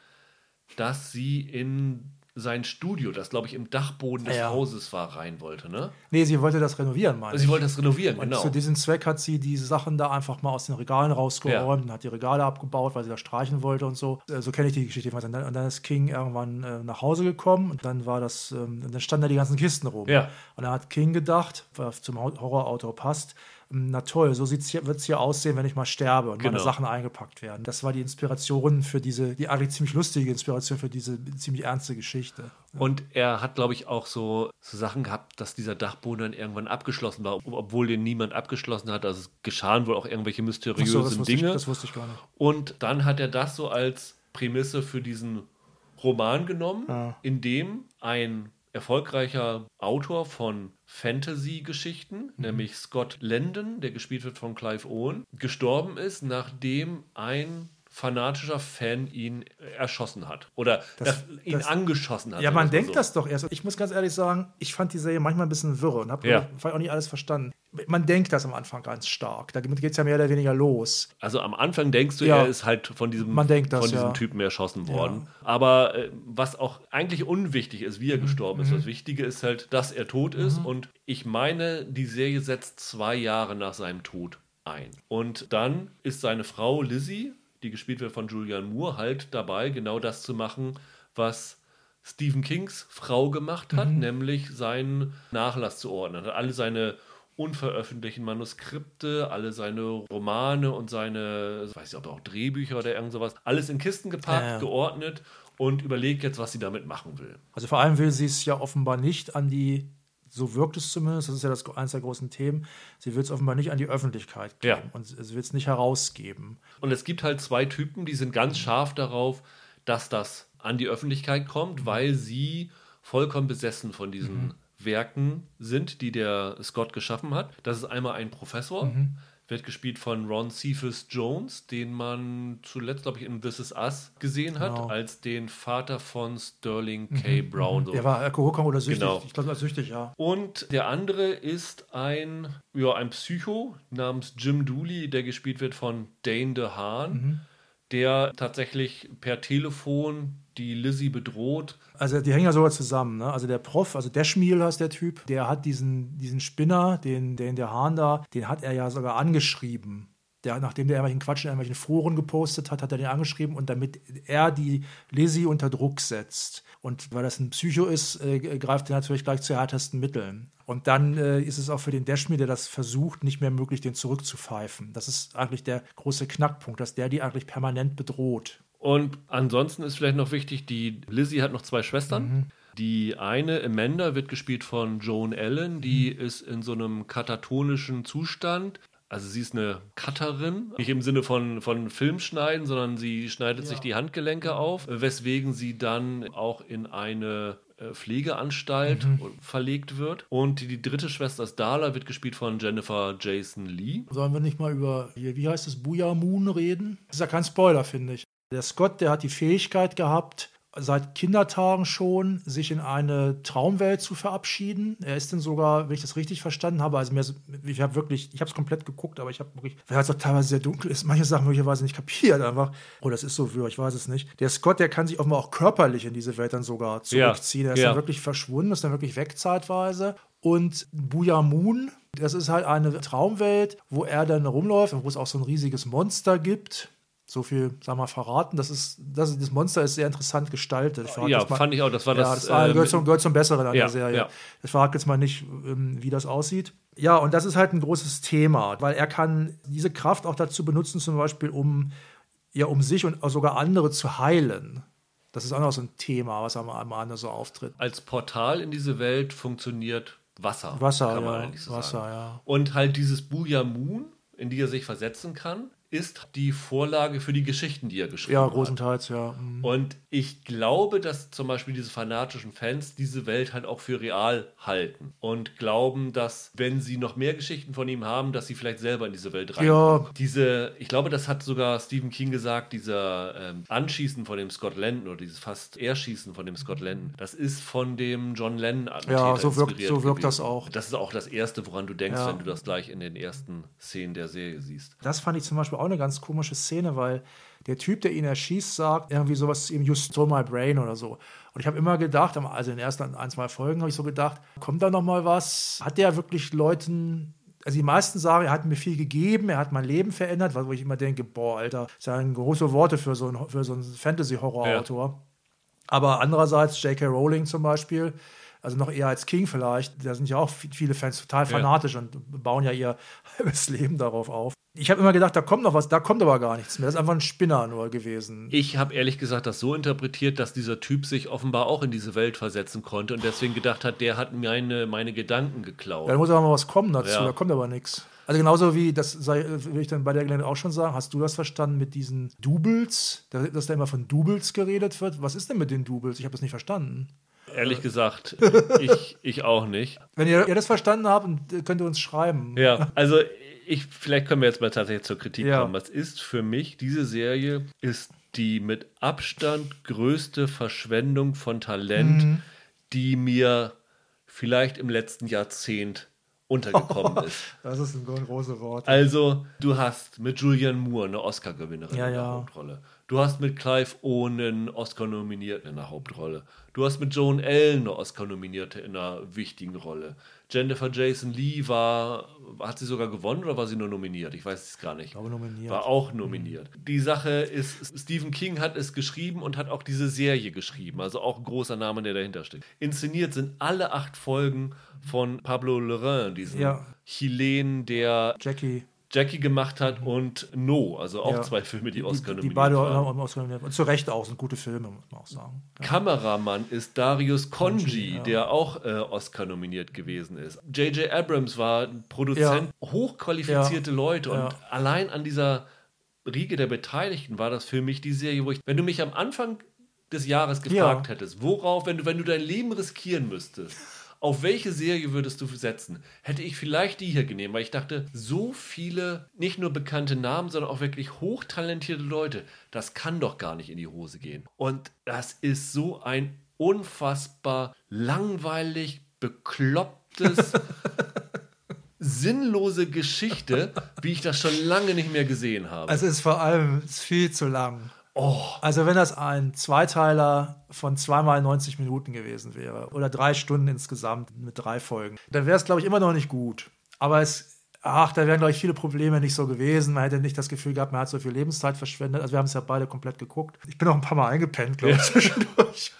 dass sie in sein Studio, das, glaube ich, im Dachboden des Ja. Hauses war, rein wollte. Ne? Nee, sie wollte das renovieren, meine sie wollte das renovieren, Und genau. zu diesem Zweck hat sie die Sachen da einfach mal aus den Regalen rausgeräumt und hat die Regale abgebaut, weil sie da streichen wollte und so. Äh, So kenne ich die Geschichte. jedenfalls. Und dann, und dann ist King irgendwann äh, nach Hause gekommen und dann war das, ähm, dann standen da die ganzen Kisten rum. Ja. Und dann hat King gedacht, was zum Hor- Horrorautor passt, na toll, so wird es hier aussehen, wenn ich mal sterbe und meine Genau. Sachen eingepackt werden. Das war die Inspiration für diese, die eigentlich ziemlich lustige Inspiration für diese ziemlich ernste Geschichte. Und er hat, glaube ich, auch so, so Sachen gehabt, dass dieser Dachboden dann irgendwann abgeschlossen war, ob- obwohl den niemand abgeschlossen hat. Also es geschahen wohl auch irgendwelche mysteriösen so, wusste ich, Dinge. das wusste ich gar nicht. Und dann hat er das so als Prämisse für diesen Roman genommen, Ja. in dem ein erfolgreicher Autor von Fantasy-Geschichten, Mhm. nämlich Scott Landon, der gespielt wird von Clive Owen, gestorben ist, nachdem ein fanatischer Fan ihn erschossen hat. Oder Das- ihn das- angeschossen hat. Ja, man denkt so. das doch erst. Ich muss ganz ehrlich sagen, ich fand die Serie manchmal ein bisschen wirre und habe Ja. auch nicht alles verstanden. Man denkt das am Anfang ganz stark. Damit geht es ja mehr oder weniger los. Also am Anfang denkst du, Ja. er ist halt von diesem, Man denkt das, von diesem ja. Typen erschossen worden. Aber äh, was auch eigentlich unwichtig ist, wie Mhm. er gestorben ist. Das Wichtige ist halt, dass er tot ist. Und ich meine, die Serie setzt zwei Jahre nach seinem Tod ein. Und dann ist seine Frau Lizzie, die gespielt wird von Julianne Moore, halt dabei, genau das zu machen, was Stephen Kings Frau gemacht hat, nämlich seinen Nachlass zu ordnen. Er hat alle seine unveröffentlichten Manuskripte, alle seine Romane und seine, ich weiß nicht, ob auch Drehbücher oder irgend sowas, alles in Kisten gepackt, ja. geordnet und überlegt jetzt, was sie damit machen will. Also vor allem will sie es ja offenbar nicht an die, so wirkt es zumindest, das ist ja das, eines der großen Themen, sie will es offenbar nicht an die Öffentlichkeit geben Ja. und sie will es nicht herausgeben. Und es gibt halt zwei Typen, die sind ganz scharf darauf, dass das an die Öffentlichkeit kommt, weil sie vollkommen besessen von diesen Werken sind, die der Scott geschaffen hat. Das ist einmal ein Professor, wird gespielt von Ron Cephas Jones, den man zuletzt, glaube ich, in This Is Us gesehen hat, Genau. als den Vater von Sterling K. Brown. So. Der war alkoholkrank oder süchtig. Genau. Ich glaube, er süchtig, ja. Und der andere ist ein, ja, ein Psycho namens Jim Dooley, der gespielt wird von Dane DeHaan, der tatsächlich per Telefon die Lizzie bedroht. Also die hängen ja sogar zusammen. Ne? Also der Prof, also der Schmiel heißt der Typ, der hat diesen, diesen Spinner, den, den der Hahn da, den hat er ja sogar angeschrieben. Der, nachdem der irgendwelchen Quatsch in irgendwelchen Foren gepostet hat, hat er den angeschrieben und damit er die Lizzie unter Druck setzt. Und weil das ein Psycho ist, äh, greift er natürlich gleich zu härtesten Mitteln. Und dann äh, ist es auch für den Deschmi, der das versucht, nicht mehr möglich, den zurückzupfeifen. Das ist eigentlich der große Knackpunkt, dass der die eigentlich permanent bedroht. Und ansonsten ist vielleicht noch wichtig, die Lizzie hat noch zwei Schwestern. Die eine, Amanda, wird gespielt von Joan Allen. Die ist in so einem katatonischen Zustand. Also sie ist eine Cutterin, nicht im Sinne von, von Filmschneiden, sondern sie schneidet sich die Handgelenke auf, weswegen sie dann auch in eine äh, Pflegeanstalt verlegt wird. Und die dritte Schwester ist Darla, wird gespielt von Jennifer Jason Lee. Sollen wir nicht mal über, hier, wie heißt es, Booyah Moon reden? Das ist ja kein Spoiler, finde ich. Der Scott, der hat die Fähigkeit gehabt, seit Kindertagen schon, sich in eine Traumwelt zu verabschieden. Er ist dann sogar, wenn ich das richtig verstanden habe, also mir, ich habe wirklich, ich habe es komplett geguckt, aber ich habe wirklich, weil es auch teilweise sehr dunkel ist, manche Sachen möglicherweise nicht kapiert einfach. Oh, das ist so wirr, ich weiß es nicht. Der Scott, der kann sich offenbar auch körperlich in diese Welt dann sogar zurückziehen. Er ist ja. dann wirklich verschwunden, ist dann wirklich weg zeitweise. Und Booyah Moon, das ist halt eine Traumwelt, wo er dann rumläuft und wo es auch so ein riesiges Monster gibt. So viel, sagen wir mal, verraten. Das ist, das, das Monster ist sehr interessant gestaltet. Ich Ja, mal- fand ich auch. Das war ja, das. das war, äh, gehört, zum, gehört zum Besseren an Ja, der Serie. ja. Ich verrate jetzt mal nicht, ähm, wie das aussieht. Ja, und das ist halt ein großes Thema, weil er kann diese Kraft auch dazu benutzen, zum Beispiel, um, ja, um sich und sogar andere zu heilen. Das ist auch noch so ein Thema, was am, am Ende so auftritt. als Portal in diese Welt funktioniert Wasser. Wasser, kann man ja. eigentlich so Wasser, sagen. ja. Und halt dieses Booyah Moon, in die er sich versetzen kann, ist die Vorlage für die Geschichten, die er geschrieben Ja, hat. großenteils, ja. Mhm. Und ich glaube, dass zum Beispiel diese fanatischen Fans diese Welt halt auch für real halten und glauben, dass wenn sie noch mehr Geschichten von ihm haben, dass sie vielleicht selber in diese Welt rein. Ja. Diese, ich glaube, das hat sogar Stephen King gesagt, dieser ähm, Anschießen von dem Scott Landon oder dieses fast Erschießen von dem Scott Landon, das ist von dem John Lennon Ja, so wirkt- inspiriert so wirkt das auch. Das ist auch das Erste, woran du denkst, Ja. wenn du das gleich in den ersten Szenen der Serie siehst. Das fand ich zum Beispiel auch eine ganz komische Szene, weil der Typ, der ihn erschießt, sagt irgendwie sowas zu ihm, you stole my brain oder so. Und ich habe immer gedacht, also in den ersten ein, zwei Folgen habe ich so gedacht, kommt da noch mal was? Hat der wirklich Leuten also die meisten sagen, er hat mir viel gegeben, er hat mein Leben verändert, wo ich immer denke, boah, Alter, das sind große Worte für so einen, für so einen Fantasy-Horror-Autor. Aber andererseits, J.K. Rowling zum Beispiel, also noch eher als King vielleicht, da sind ja auch viele Fans total fanatisch und bauen ja ihr halbes Leben darauf auf. Ich habe immer gedacht, da kommt noch was, da kommt aber gar nichts mehr. Das ist einfach ein Spinner nur gewesen. Ich habe ehrlich gesagt das so interpretiert, dass dieser Typ sich offenbar auch in diese Welt versetzen konnte und deswegen gedacht hat, der hat meine, meine Gedanken geklaut. Da muss aber mal was kommen dazu, Ja. da kommt aber nichts. Also genauso wie, das sei, will ich dann bei der Gelegenheit auch schon sagen, hast du das verstanden mit diesen Doubles, da- dass da immer von Doubles geredet wird? Was ist denn mit den Doubles? Ich habe das nicht verstanden. Ehrlich gesagt, ich, ich auch nicht. Wenn ihr, ihr das verstanden habt, könnt ihr uns schreiben. Ja, also ich, vielleicht können wir jetzt mal tatsächlich zur Kritik Ja. kommen. Was ist für mich, diese Serie ist die mit Abstand größte Verschwendung von Talent, Mhm. die mir vielleicht im letzten Jahrzehnt untergekommen ist. Das ist ein großes Wort. Also, du hast mit Julianne Moore eine Oscar-Gewinnerin Ja, in der ja. Hauptrolle. Du hast mit Clive Owen einen Oscar-Nominierten in der Hauptrolle. Du hast mit Joan Allen eine Oscar-Nominierte in einer wichtigen Rolle. Jennifer Jason Lee war, hat sie sogar gewonnen oder war sie nur nominiert? Ich weiß es gar nicht. Ich glaube, nominiert. War auch nominiert. Die Sache ist, Stephen King hat es geschrieben und hat auch diese Serie geschrieben. Also auch ein großer Name, der dahinter steckt. Inszeniert sind alle acht Folgen von Pablo Larraín, diesem Ja. Chilen, der Jackie. Jackie gemacht hat und No, also auch Ja. zwei Filme, die Oscar Die, die nominiert beide haben Oscar nominiert. Und zu Recht auch, sind gute Filme, muss man auch sagen. Kameramann ist Darius Conji, ja. der auch äh, Oscar nominiert gewesen ist. J.J. Abrams war ein Produzent, hochqualifizierte Leute und Ja. allein an dieser Riege der Beteiligten war das für mich die Serie, wo ich, wenn du mich am Anfang des Jahres gefragt hättest, worauf, wenn du, wenn du dein Leben riskieren müsstest, auf welche Serie würdest du setzen? Hätte ich vielleicht die hier genommen, weil ich dachte, so viele, nicht nur bekannte Namen, sondern auch wirklich hochtalentierte Leute, das kann doch gar nicht in die Hose gehen. Und das ist so ein unfassbar langweilig, beklopptes, sinnlose Geschichte, wie ich das schon lange nicht mehr gesehen habe. Es ist vor allem viel zu lang. Oh. Also wenn das ein Zweiteiler von zweimal 90 Minuten gewesen wäre oder drei Stunden insgesamt mit drei Folgen, dann wäre es, glaube ich, immer noch nicht gut. Aber es, ach, da wären, glaube ich, viele Probleme nicht so gewesen. Man hätte nicht das Gefühl gehabt, man hat so viel Lebenszeit verschwendet. Also wir haben es ja beide komplett geguckt. Ich bin auch ein paar Mal eingepennt, glaube ich, ja. zwischendurch.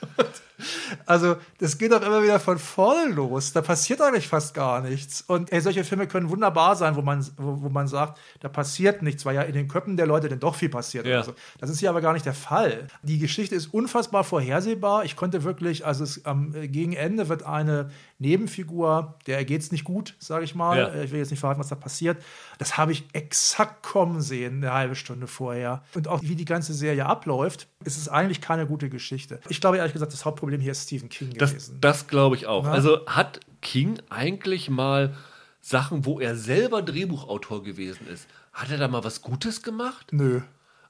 Also, das geht auch immer wieder von vorne los. Da passiert eigentlich fast gar nichts. Und ey, solche Filme können wunderbar sein, wo man, wo, wo, man sagt, da passiert nichts, weil ja in den Köpfen der Leute dann doch viel passiert. Ja. So. Das ist hier aber gar nicht der Fall. Die Geschichte ist unfassbar vorhersehbar. Ich konnte wirklich, also es, am äh, Gegenende wird eine Nebenfigur, der geht es nicht gut, sage ich mal. Ja. Ich will jetzt nicht verraten, was da passiert. Das habe ich exakt kommen sehen, eine halbe Stunde vorher. Und auch wie die ganze Serie abläuft, ist es eigentlich keine gute Geschichte. Ich glaube ehrlich gesagt, das Hauptproblem hier ist Stephen King das, gewesen. Das glaube ich auch. Ja. Also hat King eigentlich mal Sachen, wo er selber Drehbuchautor gewesen ist, hat er da mal was Gutes gemacht? Nö.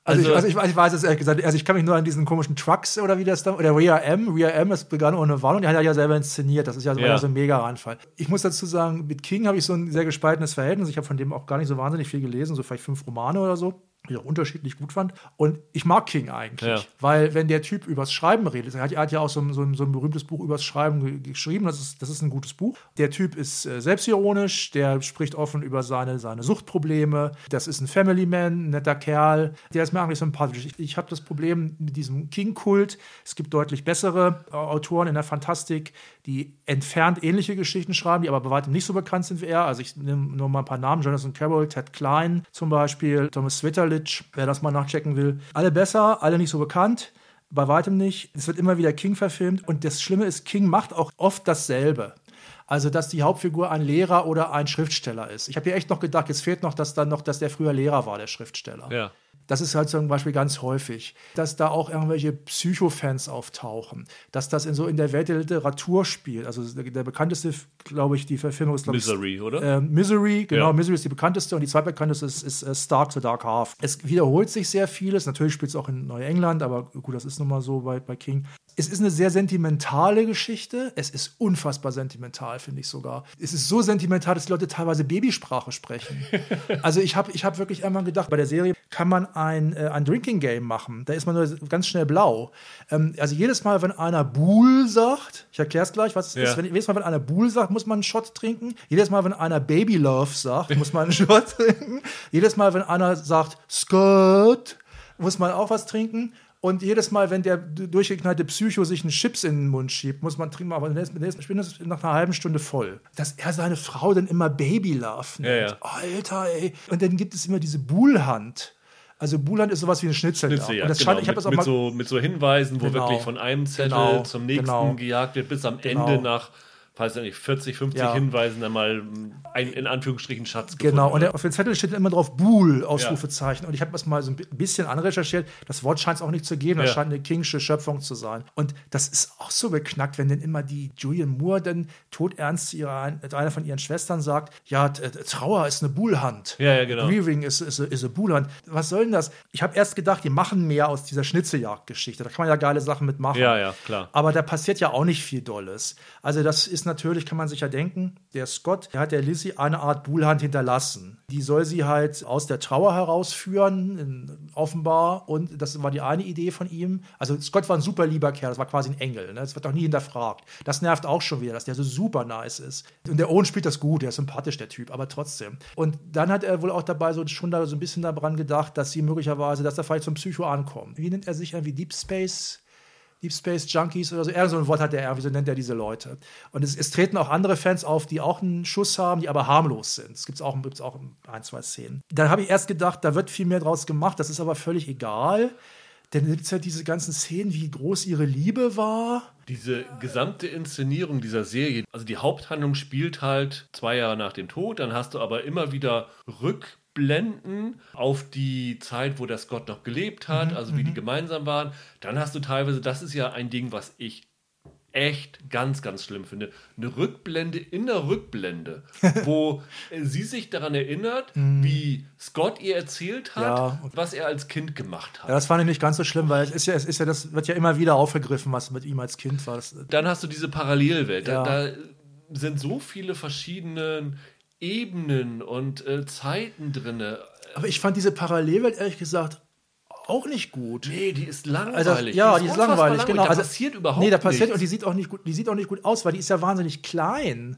Also, also, ich, also ich, ich, weiß es ehrlich gesagt, also ich kann mich nur an diesen komischen Trucks oder wie das dann, oder Rhea M, Rhea M, das begann ohne Warnung, die hat er ja selber inszeniert, das ist ja, ja. so ein mega Anfall. Ich muss dazu sagen, mit King habe ich so ein sehr gespaltenes Verhältnis, ich habe von dem auch gar nicht so wahnsinnig viel gelesen, so vielleicht fünf Romane oder so ich auch unterschiedlich gut fand. Und ich mag King eigentlich, ja. weil wenn der Typ übers Schreiben redet, er hat, er hat ja auch so, so, so, ein berühmtes Buch übers Schreiben geschrieben, das ist, das ist ein gutes Buch. Der Typ ist äh, selbstironisch, der spricht offen über seine, seine Suchtprobleme, das ist ein Family Man, ein netter Kerl, der ist mir eigentlich sympathisch. Ich, ich habe das Problem mit diesem King-Kult, es gibt deutlich bessere äh, Autoren in der Fantastik, die entfernt ähnliche Geschichten schreiben, die aber bei weitem nicht so bekannt sind wie er. Also ich nehme nur mal ein paar Namen, Jonathan Carroll, Ted Klein zum Beispiel, Thomas Switterly, College, wer das mal nachchecken will. Alle besser, alle nicht so bekannt. Bei weitem nicht. Es wird immer wieder King verfilmt. Und das Schlimme ist, King macht auch oft dasselbe. Also, dass die Hauptfigur ein Lehrer oder ein Schriftsteller ist. Ich habe hier echt noch gedacht, jetzt fehlt noch, dass dann noch, dass der früher Lehrer war, der Schriftsteller. Ja. Das ist halt zum Beispiel ganz häufig, dass da auch irgendwelche Psychofans auftauchen, dass das in so in der Welt der Literatur spielt. Also der, der bekannteste, glaube ich, die Verfilmung ist Misery, ich, oder? Äh, Misery, genau, ja. Misery ist die bekannteste und die zweitbekannteste ist, ist uh, Stark to Dark Half. Es wiederholt sich sehr vieles. Natürlich spielt es auch in Neuengland, aber gut, das ist nun mal so bei, bei King. Es ist eine sehr sentimentale Geschichte. Es ist unfassbar sentimental, finde ich sogar. Es ist so sentimental, dass die Leute teilweise Babysprache sprechen. also ich habe ich hab wirklich einmal gedacht, bei der Serie kann man ein, äh, ein Drinking Game machen. Da ist man nur ganz schnell blau. Ähm, also jedes Mal, wenn einer Bull sagt, ich erkläre es gleich, was es ja. ist. Wenn, jedes Mal, wenn einer Bull sagt, muss man einen Shot trinken. Jedes Mal, wenn einer Baby Love sagt, muss man einen Shot trinken. Jedes Mal, wenn einer sagt Skirt, muss man auch was trinken. Und jedes Mal, wenn der durchgeknallte Psycho sich einen Chips in den Mund schiebt, muss man trinken, aber ist, der ist nach einer halben Stunde voll. Dass er seine Frau dann immer Baby Love nennt. Ja, ja. Alter, ey. Und dann gibt es immer diese Buhlhand. Also Buhlhand ist sowas wie eine Schnitzel. Schnitzel ja, genau. ich mit, das auch mit, so, mit so Hinweisen, wo genau. wirklich von einem Zettel genau. zum nächsten genau. gejagt wird, bis am Ende genau. nach ich nicht, 40, 50 ja. Hinweisen dann mal ein, in Anführungsstrichen Schatz Genau, und der, auf dem Zettel steht immer drauf Buhl, Ausrufezeichen. Ja. Und ich habe das mal so ein bisschen anrecherchiert. Das Wort scheint es auch nicht zu geben. Das ja. scheint eine kingsche Schöpfung zu sein. Und das ist auch so beknackt, wenn dann immer die Julian Moore dann todernst zu ihrer, einer von ihren Schwestern sagt, ja, Trauer ist eine Buhlhand. Ja, ja, genau. Grieving ist, ist, ist eine Buhlhand. Was soll denn das? Ich habe erst gedacht, die machen mehr aus dieser Schnitzeljagdgeschichte. Da kann man ja geile Sachen mitmachen. Ja, ja, klar. Aber da passiert ja auch nicht viel Dolles. Also das ist natürlich, kann man sich ja denken, der Scott, der hat der Lizzie eine Art Buhlhand hinterlassen. Die soll sie halt aus der Trauer herausführen, offenbar. Und das war die eine Idee von ihm. Also Scott war ein super lieber Kerl, das war quasi ein Engel. Ne? Das wird auch nie hinterfragt. Das nervt auch schon wieder, dass der so super nice ist. Und der Owen spielt das gut, der ist sympathisch, der Typ, aber trotzdem. Und dann hat er wohl auch dabei so schon da so ein bisschen daran gedacht, dass sie möglicherweise, dass er vielleicht zum Psycho ankommt. Wie nennt er sich irgendwie Deep Space? Deep Space Junkies oder so. Er so ein Wort hat er, wie so nennt er diese Leute. Und es, es, treten auch andere Fans auf, die auch einen Schuss haben, die aber harmlos sind. Es gibt auch, gibt's auch ein, zwei Szenen. Dann habe ich erst gedacht, da wird viel mehr draus gemacht, das ist aber völlig egal. Denn gibt es ja diese ganzen Szenen, wie groß ihre Liebe war. Diese gesamte Inszenierung dieser Serie, also die Haupthandlung spielt halt zwei Jahre nach dem Tod, dann hast du aber immer wieder Rück blenden auf die Zeit, wo der Scott noch gelebt hat, mhm, also wie die mhm. gemeinsam waren. Dann hast du teilweise, das ist ja ein Ding, was ich echt ganz, ganz schlimm finde. Eine Rückblende in der Rückblende, wo äh, sie sich daran erinnert, wie Scott ihr erzählt hat, Ja. was er als Kind gemacht hat. Ja, das fand ich nicht ganz so schlimm, weil es ist ja, es ist ja, das wird ja immer wieder aufgegriffen, was mit ihm als Kind war. Das, Dann hast du diese Parallelwelt. Ja. Da, da sind so viele verschiedene Ebenen und äh, Zeiten drin. aber ich fand diese Parallelwelt ehrlich gesagt auch nicht gut. Nee, die ist langweilig. Also, ja, die ist unfassbar langweilig, genau. Da Also, passiert überhaupt Nee, da passiert nichts. und die sieht auch nicht gut, die sieht auch nicht gut aus, weil die ist ja wahnsinnig klein.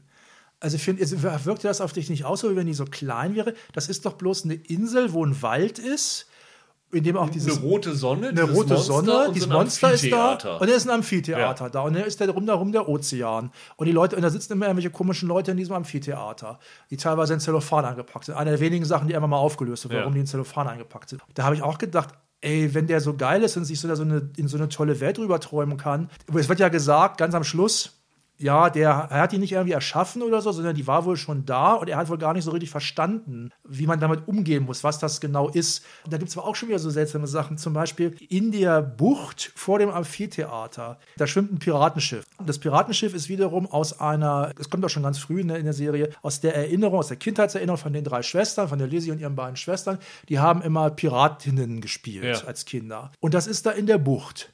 Also find, wirkte das auf dich nicht aus, so wie wenn die so klein wäre? Das ist doch bloß eine Insel, wo ein Wald ist, in dem auch dieses eine rote Sonne, eine dieses rote Monster Sonne, und dieses so ein Monster ist da und da ist ein Amphitheater Ja. da und dann ist da rumherum der Ozean und die Leute und da sitzen immer irgendwelche komischen Leute in diesem Amphitheater, die teilweise in Zellophan eingepackt sind. Eine der wenigen Sachen, die einfach mal aufgelöst wird, warum Ja. die in Zellophan eingepackt sind. Da habe ich auch gedacht, ey, wenn der so geil ist und sich so, so eine, in so eine tolle Welt rüber träumen kann. Es wird ja gesagt, ganz am Schluss, ja, der er hat die nicht irgendwie erschaffen oder so, sondern die war wohl schon da und er hat wohl gar nicht so richtig verstanden, wie man damit umgehen muss, was das genau ist. Und da gibt es aber auch schon wieder so seltsame Sachen. Zum Beispiel in der Bucht vor dem Amphitheater, da schwimmt ein Piratenschiff. Und das Piratenschiff ist wiederum aus einer, es kommt auch schon ganz früh in der, in der Serie, aus der Erinnerung, aus der Kindheitserinnerung von den drei Schwestern, von der Lizzie und ihren beiden Schwestern. Die haben immer Piratinnen gespielt Ja. als Kinder. Und das ist da in der Bucht.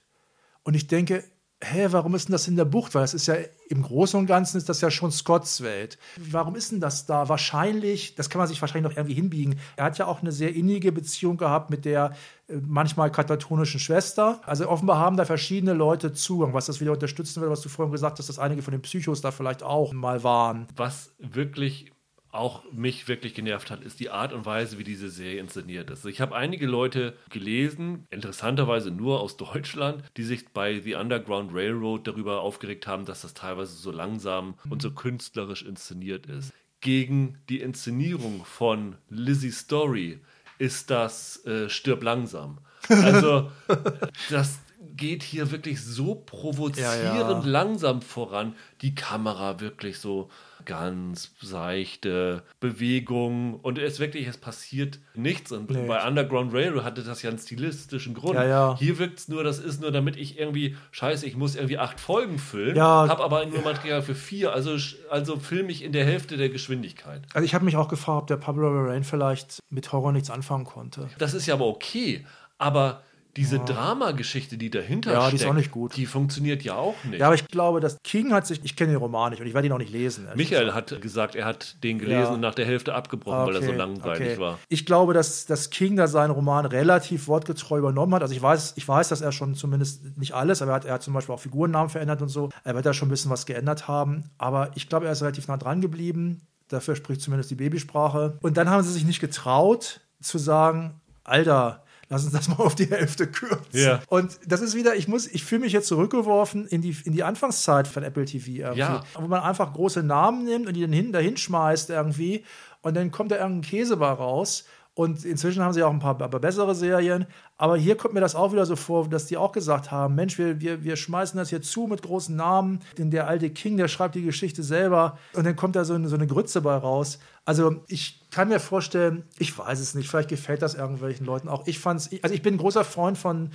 Und ich denke, hä, warum ist denn das in der Bucht? Weil das ist ja im Großen und Ganzen ist das ja schon Scotts Welt. Warum ist denn das da? Wahrscheinlich, das kann man sich wahrscheinlich noch irgendwie hinbiegen. Er hat ja auch eine sehr innige Beziehung gehabt mit der äh, manchmal katatonischen Schwester. Also offenbar haben da verschiedene Leute Zugang, was das wieder unterstützen will, was du vorhin gesagt hast, dass einige von den Psychos da vielleicht auch mal waren. Was wirklich auch mich wirklich genervt hat, ist die Art und Weise, wie diese Serie inszeniert ist. Ich habe einige Leute gelesen, interessanterweise nur aus Deutschland, die sich bei The Underground Railroad darüber aufgeregt haben, dass das teilweise so langsam und so künstlerisch inszeniert ist. Gegen die Inszenierung von Lizzie Story ist das äh, Stirb langsam. Also, das geht hier wirklich so provozierend Ja, ja. langsam voran. Die Kamera wirklich so ganz seichte Bewegungen und es wirklich, es passiert nichts. Und Nee. bei Underground Railroad hatte das ja einen stilistischen Grund. Ja, ja. Hier wirkt es nur, das ist nur, damit ich irgendwie, scheiße, ich muss irgendwie acht Folgen füllen, Ja. habe aber nur Material für vier, also, also filme ich in der Hälfte der Geschwindigkeit. Also ich habe mich auch gefragt, ob der Pablo Larraín vielleicht mit Horror nichts anfangen konnte. Das ist ja aber okay, aber diese Dramageschichte, die dahinter Ja, steckt, die ist auch nicht gut. die funktioniert ja auch nicht. Ja, aber ich glaube, dass King hat sich, ich kenne den Roman nicht und ich werde ihn auch nicht lesen. Michael hat gesagt, er hat den gelesen Ja. und nach der Hälfte abgebrochen, weil er so Okay, langweilig okay. war. Ich glaube, dass, dass King da seinen Roman relativ wortgetreu übernommen hat. Also ich weiß, ich weiß, dass er schon zumindest nicht alles, aber er hat, er hat zum Beispiel auch Figurennamen verändert und so. Er wird da schon ein bisschen was geändert haben. Aber ich glaube, er ist relativ nah dran geblieben. Dafür spricht zumindest die Babysprache. Und dann haben sie sich nicht getraut zu sagen, Alter, lass uns das mal auf die Hälfte kürzen. Ja. Und das ist wieder, ich muss, ich fühle mich jetzt zurückgeworfen in die, in die Anfangszeit von Apple TV irgendwie. Ja. Wo man einfach große Namen nimmt und die dann hinten dahin schmeißt irgendwie und dann kommt da irgendein Käse bei raus. Und inzwischen haben sie auch ein paar aber bessere Serien. Aber hier kommt mir das auch wieder so vor, dass die auch gesagt haben: Mensch, wir, wir, wir schmeißen das hier zu mit großen Namen. Denn der alte King, der schreibt die Geschichte selber. Und dann kommt da so eine, so eine Grütze bei raus. Also, ich kann mir vorstellen, ich weiß es nicht, vielleicht gefällt das irgendwelchen Leuten auch. Ich fand's, also ich bin ein großer Freund von,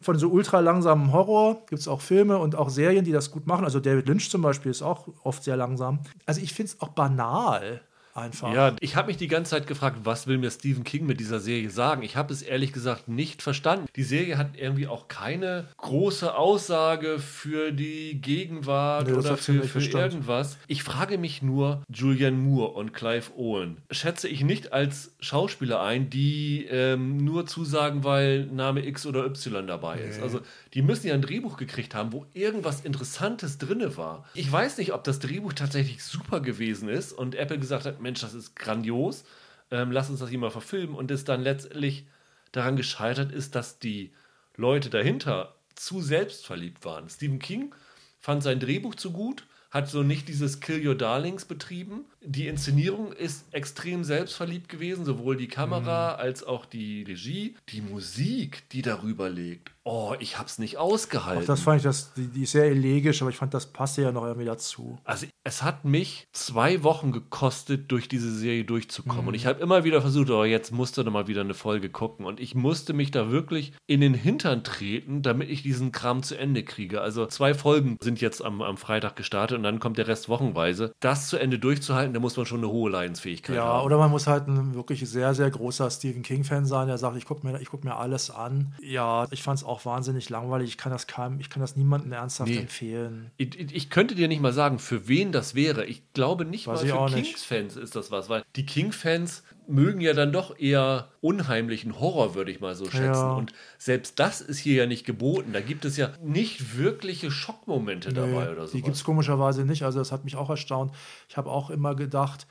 von so ultra langsamem Horror. Gibt es auch Filme und auch Serien, die das gut machen. Also David Lynch zum Beispiel ist auch oft sehr langsam. Also ich finde es auch banal einfach. Ja, ich habe mich die ganze Zeit gefragt, was will mir Stephen King mit dieser Serie sagen? Ich habe es ehrlich gesagt nicht verstanden. Die Serie hat irgendwie auch keine große Aussage für die Gegenwart Nee, oder für, für irgendwas. Ich frage mich nur, Julianne Moore und Clive Owen schätze ich nicht als Schauspieler ein, die ähm, nur zusagen, weil Name X oder Y dabei ist. Also die müssen ja ein Drehbuch gekriegt haben, wo irgendwas Interessantes drinne war. Ich weiß nicht, ob das Drehbuch tatsächlich super gewesen ist und Apple gesagt hat, Mensch, das ist grandios, ähm, lass uns das hier mal verfilmen und es dann letztlich daran gescheitert ist, dass die Leute dahinter zu selbstverliebt waren. Stephen King fand sein Drehbuch zu gut, hat so nicht dieses Kill Your Darlings betrieben. Die Inszenierung ist extrem selbstverliebt gewesen, sowohl die Kamera als auch die Regie. Die Musik, die darüber liegt, Oh, ich hab's nicht ausgehalten. Auch das fand ich, das, die, die ist sehr elegisch, aber ich fand, das passte ja noch irgendwie dazu. Also es hat mich zwei Wochen gekostet, durch diese Serie durchzukommen. Mhm. Und ich habe immer wieder versucht, oh, jetzt musst du noch mal wieder eine Folge gucken. Und ich musste mich da wirklich in den Hintern treten, damit ich diesen Kram zu Ende kriege. Also zwei Folgen sind jetzt am, am Freitag gestartet und dann kommt der Rest wochenweise. Das zu Ende durchzuhalten, da muss man schon eine hohe Leidensfähigkeit Ja, haben. oder man muss halt ein wirklich sehr, sehr großer Stephen King-Fan sein, der sagt, ich gucke mir, ich guck mir alles an. Ja, ich fand es auch wahnsinnig langweilig. Ich kann das keinem, ich kann das niemandem ernsthaft Nee. empfehlen. Ich, ich könnte dir nicht mal sagen, für wen das wäre. Ich glaube nicht Weiß mal für. Kings-Fans ist das was, weil die King-Fans mögen ja dann doch eher unheimlichen Horror, würde ich mal so schätzen. Ja. Und selbst das ist hier ja nicht geboten. Da gibt es ja nicht wirkliche Schockmomente dabei Nee, oder so. die gibt es komischerweise nicht. Also das hat mich auch erstaunt. Ich habe auch immer gedacht,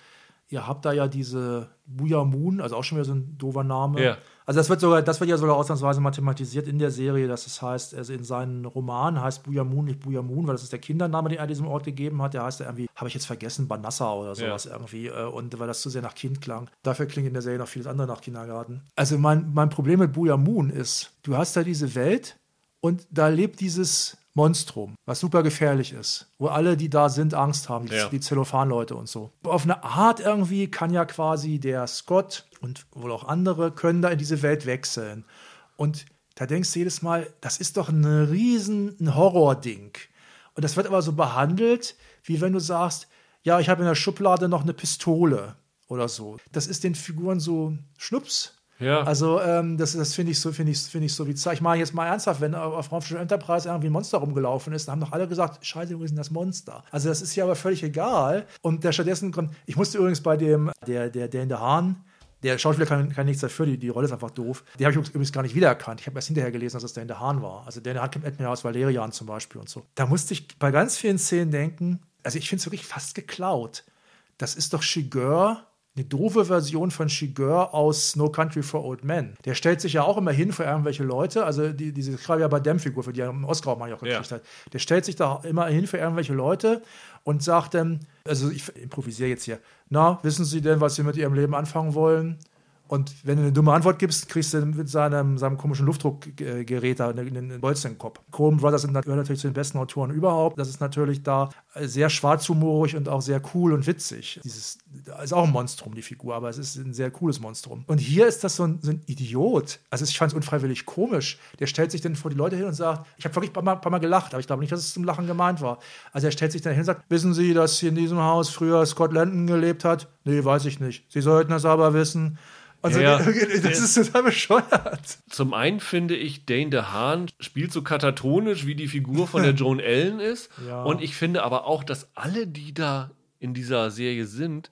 ihr habt da ja diese Buya Moon, also auch schon wieder so ein doofer Name. Ja. Also das wird sogar, das wird ja sogar ausnahmsweise mathematisiert in der Serie, dass es heißt, also in seinen Romanen heißt Buya Moon nicht Buya Moon, weil das ist der Kindername, den er diesem Ort gegeben hat. Der heißt ja irgendwie, habe ich jetzt vergessen, Banassa oder sowas irgendwie. äh, Und weil das zu sehr nach Kind klang. Dafür klingt in der Serie noch vieles andere nach Kindergarten. Also mein, mein Problem mit Buya Moon ist, du hast da diese Welt und da lebt dieses Monstrum, was super gefährlich ist, wo alle, die da sind, Angst haben, die, Ja. die Zellophan-Leute und so. Auf eine Art irgendwie kann ja quasi der Scott und wohl auch andere können da in diese Welt wechseln. Und da denkst du jedes Mal, das ist doch ein riesen Horror-Ding. Und das wird aber so behandelt, wie wenn du sagst, ja, ich habe in der Schublade noch eine Pistole oder so. Das ist den Figuren so schnups. Ja. Also ähm, das, das finde ich so, finde ich, finde ich so bizarr. Ich meine jetzt mal ernsthaft, wenn auf Raumschiff Enterprise irgendwie ein Monster rumgelaufen ist, dann haben doch alle gesagt, scheiße, denn das Monster? Also das ist ja aber völlig egal. Und der stattdessen kommt, ich musste übrigens bei dem, der, der, der in der Hahn, der Schauspieler kann, kann nichts dafür, die, die Rolle ist einfach doof. Die habe ich übrigens gar nicht wiedererkannt. Ich habe erst hinterher gelesen, dass es der in der Hahn war. Also der in der Hahn man ja aus Valerian zum Beispiel und so. Da musste ich bei ganz vielen Szenen denken, also ich finde es wirklich fast geklaut. Das ist doch Shigur, eine doofe Version von Shigur aus No Country for Old Men. Der stellt sich ja auch immer hin für irgendwelche Leute, also die, diese Javier Bardem-Figur, für die er einen Oscar auch mal auch gekriegt Ja. hat. Der stellt sich da immer hin für irgendwelche Leute und sagt dann, also ich improvisiere jetzt hier, na, wissen Sie denn, was Sie mit Ihrem Leben anfangen wollen? Und wenn du eine dumme Antwort gibst, kriegst du mit seinem, seinem komischen Luftdruckgerät da einen, Bolzen in den Kopf. Coen Brothers sind gehören natürlich zu den besten Autoren überhaupt. Das ist natürlich da sehr schwarzhumorig und auch sehr cool und witzig. Dieses ist auch ein Monstrum, die Figur, aber es ist ein sehr cooles Monstrum. Und hier ist das so ein, so ein Idiot. Also ich fand es unfreiwillig komisch. Der stellt sich dann vor die Leute hin und sagt, ich habe wirklich ein paar, Mal, paar Mal gelacht, aber ich glaube nicht, dass es zum Lachen gemeint war. Also er stellt sich dann hin und sagt, wissen Sie, dass hier in diesem Haus früher Scott Landon gelebt hat? Nee, weiß ich nicht. Sie sollten das aber wissen. Also Ja. das ist total bescheuert. Zum einen finde ich, Dane DeHaan spielt so katatonisch, wie die Figur von der Joan Allen ist. Ja. Und ich finde aber auch, dass alle, die da in dieser Serie sind,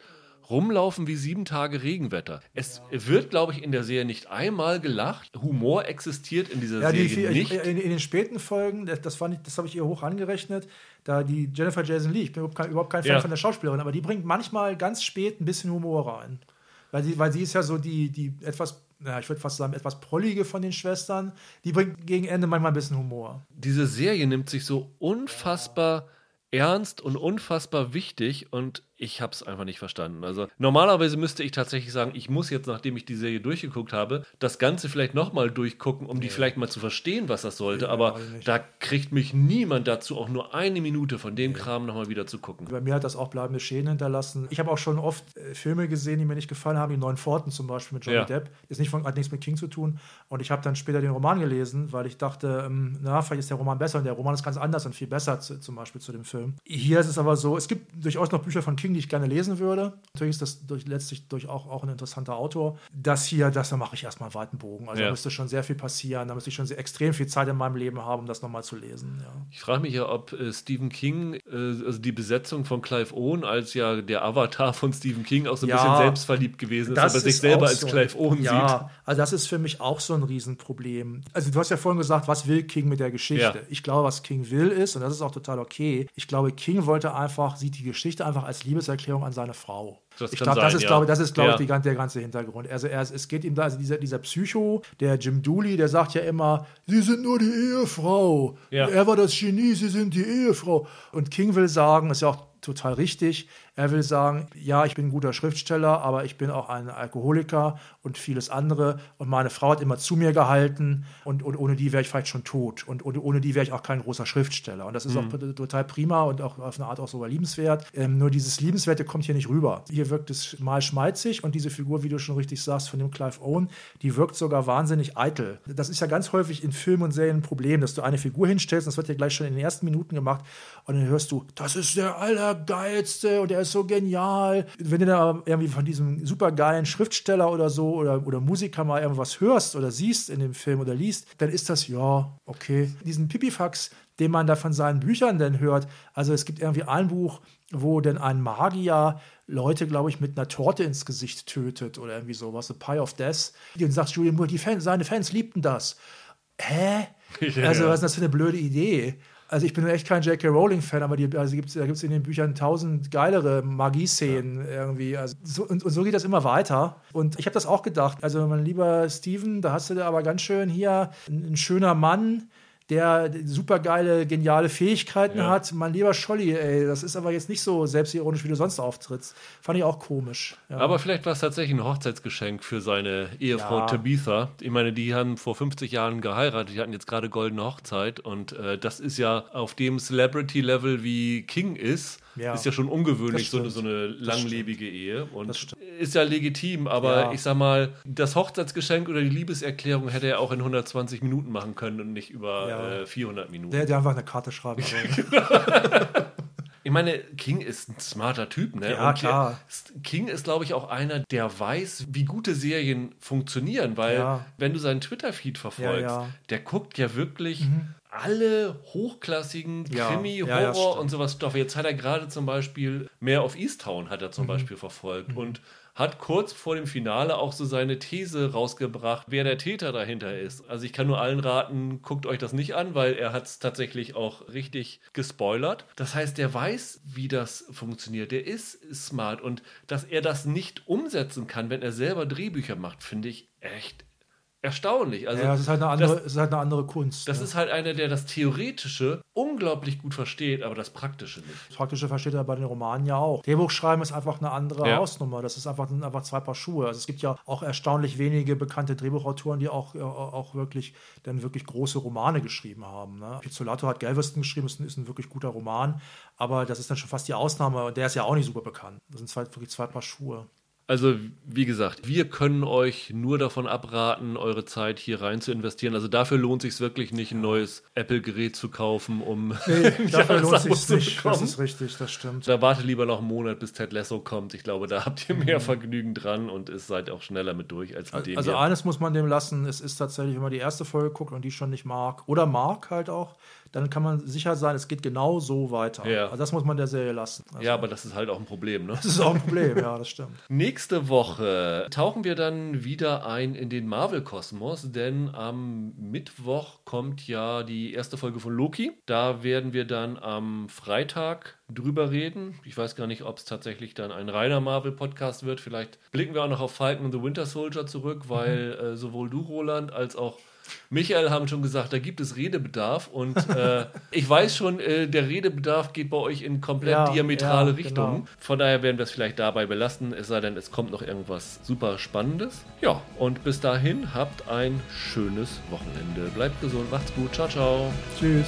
rumlaufen wie sieben Tage Regenwetter. Es wird, glaube ich, in der Serie nicht einmal gelacht. Humor existiert in dieser Ja, die, Serie ich, nicht. in, in den späten Folgen, das, das, fand ich- das habe ich ihr hoch angerechnet, da die Jennifer Jason Lee, ich bin überhaupt kein, überhaupt kein Fan Ja. von der Schauspielerin, aber die bringt manchmal ganz spät ein bisschen Humor rein. Weil sie, weil sie ist ja so die, die etwas, ja, ich würde fast sagen, etwas prollige von den Schwestern. Die bringt gegen Ende manchmal ein bisschen Humor. diese Serie nimmt sich so unfassbar ernst und unfassbar wichtig und ich habe es einfach nicht verstanden. Also normalerweise müsste ich tatsächlich sagen, ich muss jetzt, nachdem ich die Serie durchgeguckt habe, das Ganze vielleicht nochmal durchgucken, um die vielleicht mal zu verstehen, was das sollte. Aber ich nicht. da kriegt mich niemand dazu, auch nur eine Minute von dem Kram nochmal wieder zu gucken. Bei mir hat das auch bleibende Schäden hinterlassen. Ich habe auch schon oft äh, Filme gesehen, die mir nicht gefallen haben, die Neuen Forten zum Beispiel mit Johnny Ja. Depp. Ist nicht von, hat nichts mit King zu tun. Und ich habe dann später den Roman gelesen, weil ich dachte, ähm, na, vielleicht ist der Roman besser. Und der Roman ist ganz anders und viel besser zu, zum Beispiel zu dem Film. Hier ist es aber so, es gibt durchaus noch Bücher von King, die ich gerne lesen würde. Natürlich ist das durch, letztlich durch auch, auch ein interessanter Autor. Das hier, das da mache ich erstmal einen weiten Bogen. Also Ja. da müsste schon sehr viel passieren. Da müsste ich schon sehr, extrem viel Zeit in meinem Leben haben, um das nochmal zu lesen. Ja. Ich frage mich ja, ob äh, Stephen King, äh, also die Besetzung von Clive Owen als ja der Avatar von Stephen King auch so ein Ja. bisschen selbstverliebt gewesen ist, aber sich selber als so. Clive Owen sieht. Ja, also das ist für mich auch so ein Riesenproblem. Also du hast ja vorhin gesagt, was will King mit der Geschichte? Ich glaube, was King will ist, und das ist auch total okay, ich glaube, King wollte einfach, sieht die Geschichte einfach als Liebeserklärung an seine Frau. Das ich glaube, das ja. glaube, das ist, glaube Ja. ich, die, der ganze Hintergrund. Also er, es geht ihm da, also dieser, dieser Psycho, der Jim Dooley, der sagt ja immer, Sie sind nur die Ehefrau. Ja. Er war das Genie, Sie sind die Ehefrau. Und King will sagen, ist ja auch total richtig, er will sagen, ja, ich bin ein guter Schriftsteller, aber ich bin auch ein Alkoholiker und vieles andere. Und meine Frau hat immer zu mir gehalten und, und ohne die wäre ich vielleicht schon tot. Und, und ohne die wäre ich auch kein großer Schriftsteller. Und das ist auch total prima und auch auf eine Art auch sogar liebenswert. Ähm, nur dieses Liebenswerte kommt hier nicht rüber. Hier wirkt es mal schmalzig und diese Figur, wie du schon richtig sagst, von dem Clive Owen, die wirkt sogar wahnsinnig eitel. Das ist ja ganz häufig in Filmen und Serien ein Problem, dass du eine Figur hinstellst, und das wird ja gleich schon in den ersten Minuten gemacht, und dann hörst du, das ist der Allergeilste und der ist so genial. Wenn du da irgendwie von diesem supergeilen Schriftsteller oder so oder, oder Musiker mal irgendwas hörst oder siehst in dem Film oder liest, dann ist das, ja, okay. Diesen Pipifax, den man da von seinen Büchern dann hört, also es gibt irgendwie ein Buch, wo denn ein Magier Leute, glaube ich, mit einer Torte ins Gesicht tötet oder irgendwie sowas, A Pie of Death. Und sagt Julian Moore, die Fans, seine Fans liebten das. Hä? Ja, also, was ist das für eine blöde Idee? Also, ich bin echt kein J.K. Rowling-Fan, aber die, also gibt's, da gibt es in den Büchern tausend geilere Magieszenen irgendwie. Also, so, und, und so geht das immer weiter. Und ich habe das auch gedacht. Also, mein lieber Steven, da hast du da aber ganz schön hier ein, ein schöner Mann, der super geile, geniale Fähigkeiten Ja. hat. Mein lieber Scholli, ey, das ist aber jetzt nicht so selbstironisch, wie du sonst auftrittst. Fand ich auch komisch. Ja. Aber vielleicht war es tatsächlich ein Hochzeitsgeschenk für seine Ehefrau Ja. Tabitha. Ich meine, die haben vor 50 Jahren geheiratet, die hatten jetzt gerade goldene Hochzeit und äh, das ist ja auf dem Celebrity-Level wie King ist, Ja. ist ja schon ungewöhnlich, so eine, so eine langlebige Ehe und ist ja legitim, aber Ja. ich sag mal, das Hochzeitsgeschenk oder die Liebeserklärung hätte er auch in 120 Minuten machen können und nicht über Ja. äh, 400 Minuten. der, der einfach eine Karte schreiben soll. Ich meine, King ist ein smarter Typ, ne? Ja, Und klar. King ist, glaube ich, auch einer, der weiß, wie gute Serien funktionieren, weil Ja. wenn du seinen Twitter-Feed verfolgst, Ja, ja. der guckt ja wirklich alle hochklassigen Ja. Krimi, Ja, ja, Horror stimmt. und sowas Stoffe. Jetzt hat er gerade zum Beispiel Mehr of Easttown hat er Mhm. zum Beispiel verfolgt und hat kurz vor dem Finale auch so seine These rausgebracht, wer der Täter dahinter ist. Also ich kann nur allen raten, guckt euch das nicht an, weil er hat es tatsächlich auch richtig gespoilert. Das heißt, der weiß, wie das funktioniert. Der ist smart und dass er das nicht umsetzen kann, wenn er selber Drehbücher macht, finde ich echt erstaunlich. Also ja, es ist halt eine andere, das, ist halt eine andere Kunst. das ne? ist halt einer, der das Theoretische unglaublich gut versteht, aber das Praktische nicht. Das Praktische versteht er bei den Romanen ja auch. Drehbuchschreiben ist einfach eine andere Ja. Hausnummer. Das ist einfach, sind einfach zwei Paar Schuhe. Also es gibt ja auch erstaunlich wenige bekannte Drehbuchautoren, die auch, auch wirklich dann wirklich große Romane geschrieben haben. Ne? Pizzolato hat Galveston geschrieben, ist ein, ist ein wirklich guter Roman, aber das ist dann schon fast die Ausnahme und der ist ja auch nicht super bekannt. Das sind zwei, wirklich zwei Paar Schuhe. Also, wie gesagt, wir können euch nur davon abraten, eure Zeit hier rein zu investieren. Also dafür lohnt sich wirklich nicht, ein neues Apple-Gerät zu kaufen, um Nee, dafür lohnt sich zu nicht. Das ist richtig, das stimmt. Da warte lieber noch einen Monat, bis Ted Lasso kommt. Ich glaube, da habt ihr mehr Vergnügen dran und ist seid auch schneller mit durch als mit dem Also hier. eines muss man dem lassen, es ist tatsächlich, wenn man die erste Folge guckt und die schon nicht mag, oder mag halt auch, dann kann man sicher sein, es geht genau so weiter. Ja. Also das muss man der Serie lassen. Also Ja, aber das ist halt auch ein Problem, ne? Das ist auch ein Problem, ja, das stimmt. Nächste Woche tauchen wir dann wieder ein in den Marvel-Kosmos, denn am Mittwoch kommt ja die erste Folge von Loki. Da werden wir dann am Freitag drüber reden. Ich weiß gar nicht, ob es tatsächlich dann ein reiner Marvel-Podcast wird. Vielleicht blicken wir auch noch auf Falcon and the Winter Soldier zurück, weil äh, sowohl du, Roland, als auch Michael haben schon gesagt, da gibt es Redebedarf und äh, ich weiß schon, äh, der Redebedarf geht bei euch in komplett Ja, diametrale ja, Richtungen. genau. Von daher werden wir es vielleicht dabei belassen, es sei denn, es kommt noch irgendwas super Spannendes. Ja, und bis dahin habt ein schönes Wochenende. Bleibt gesund, macht's gut, ciao, ciao. Tschüss.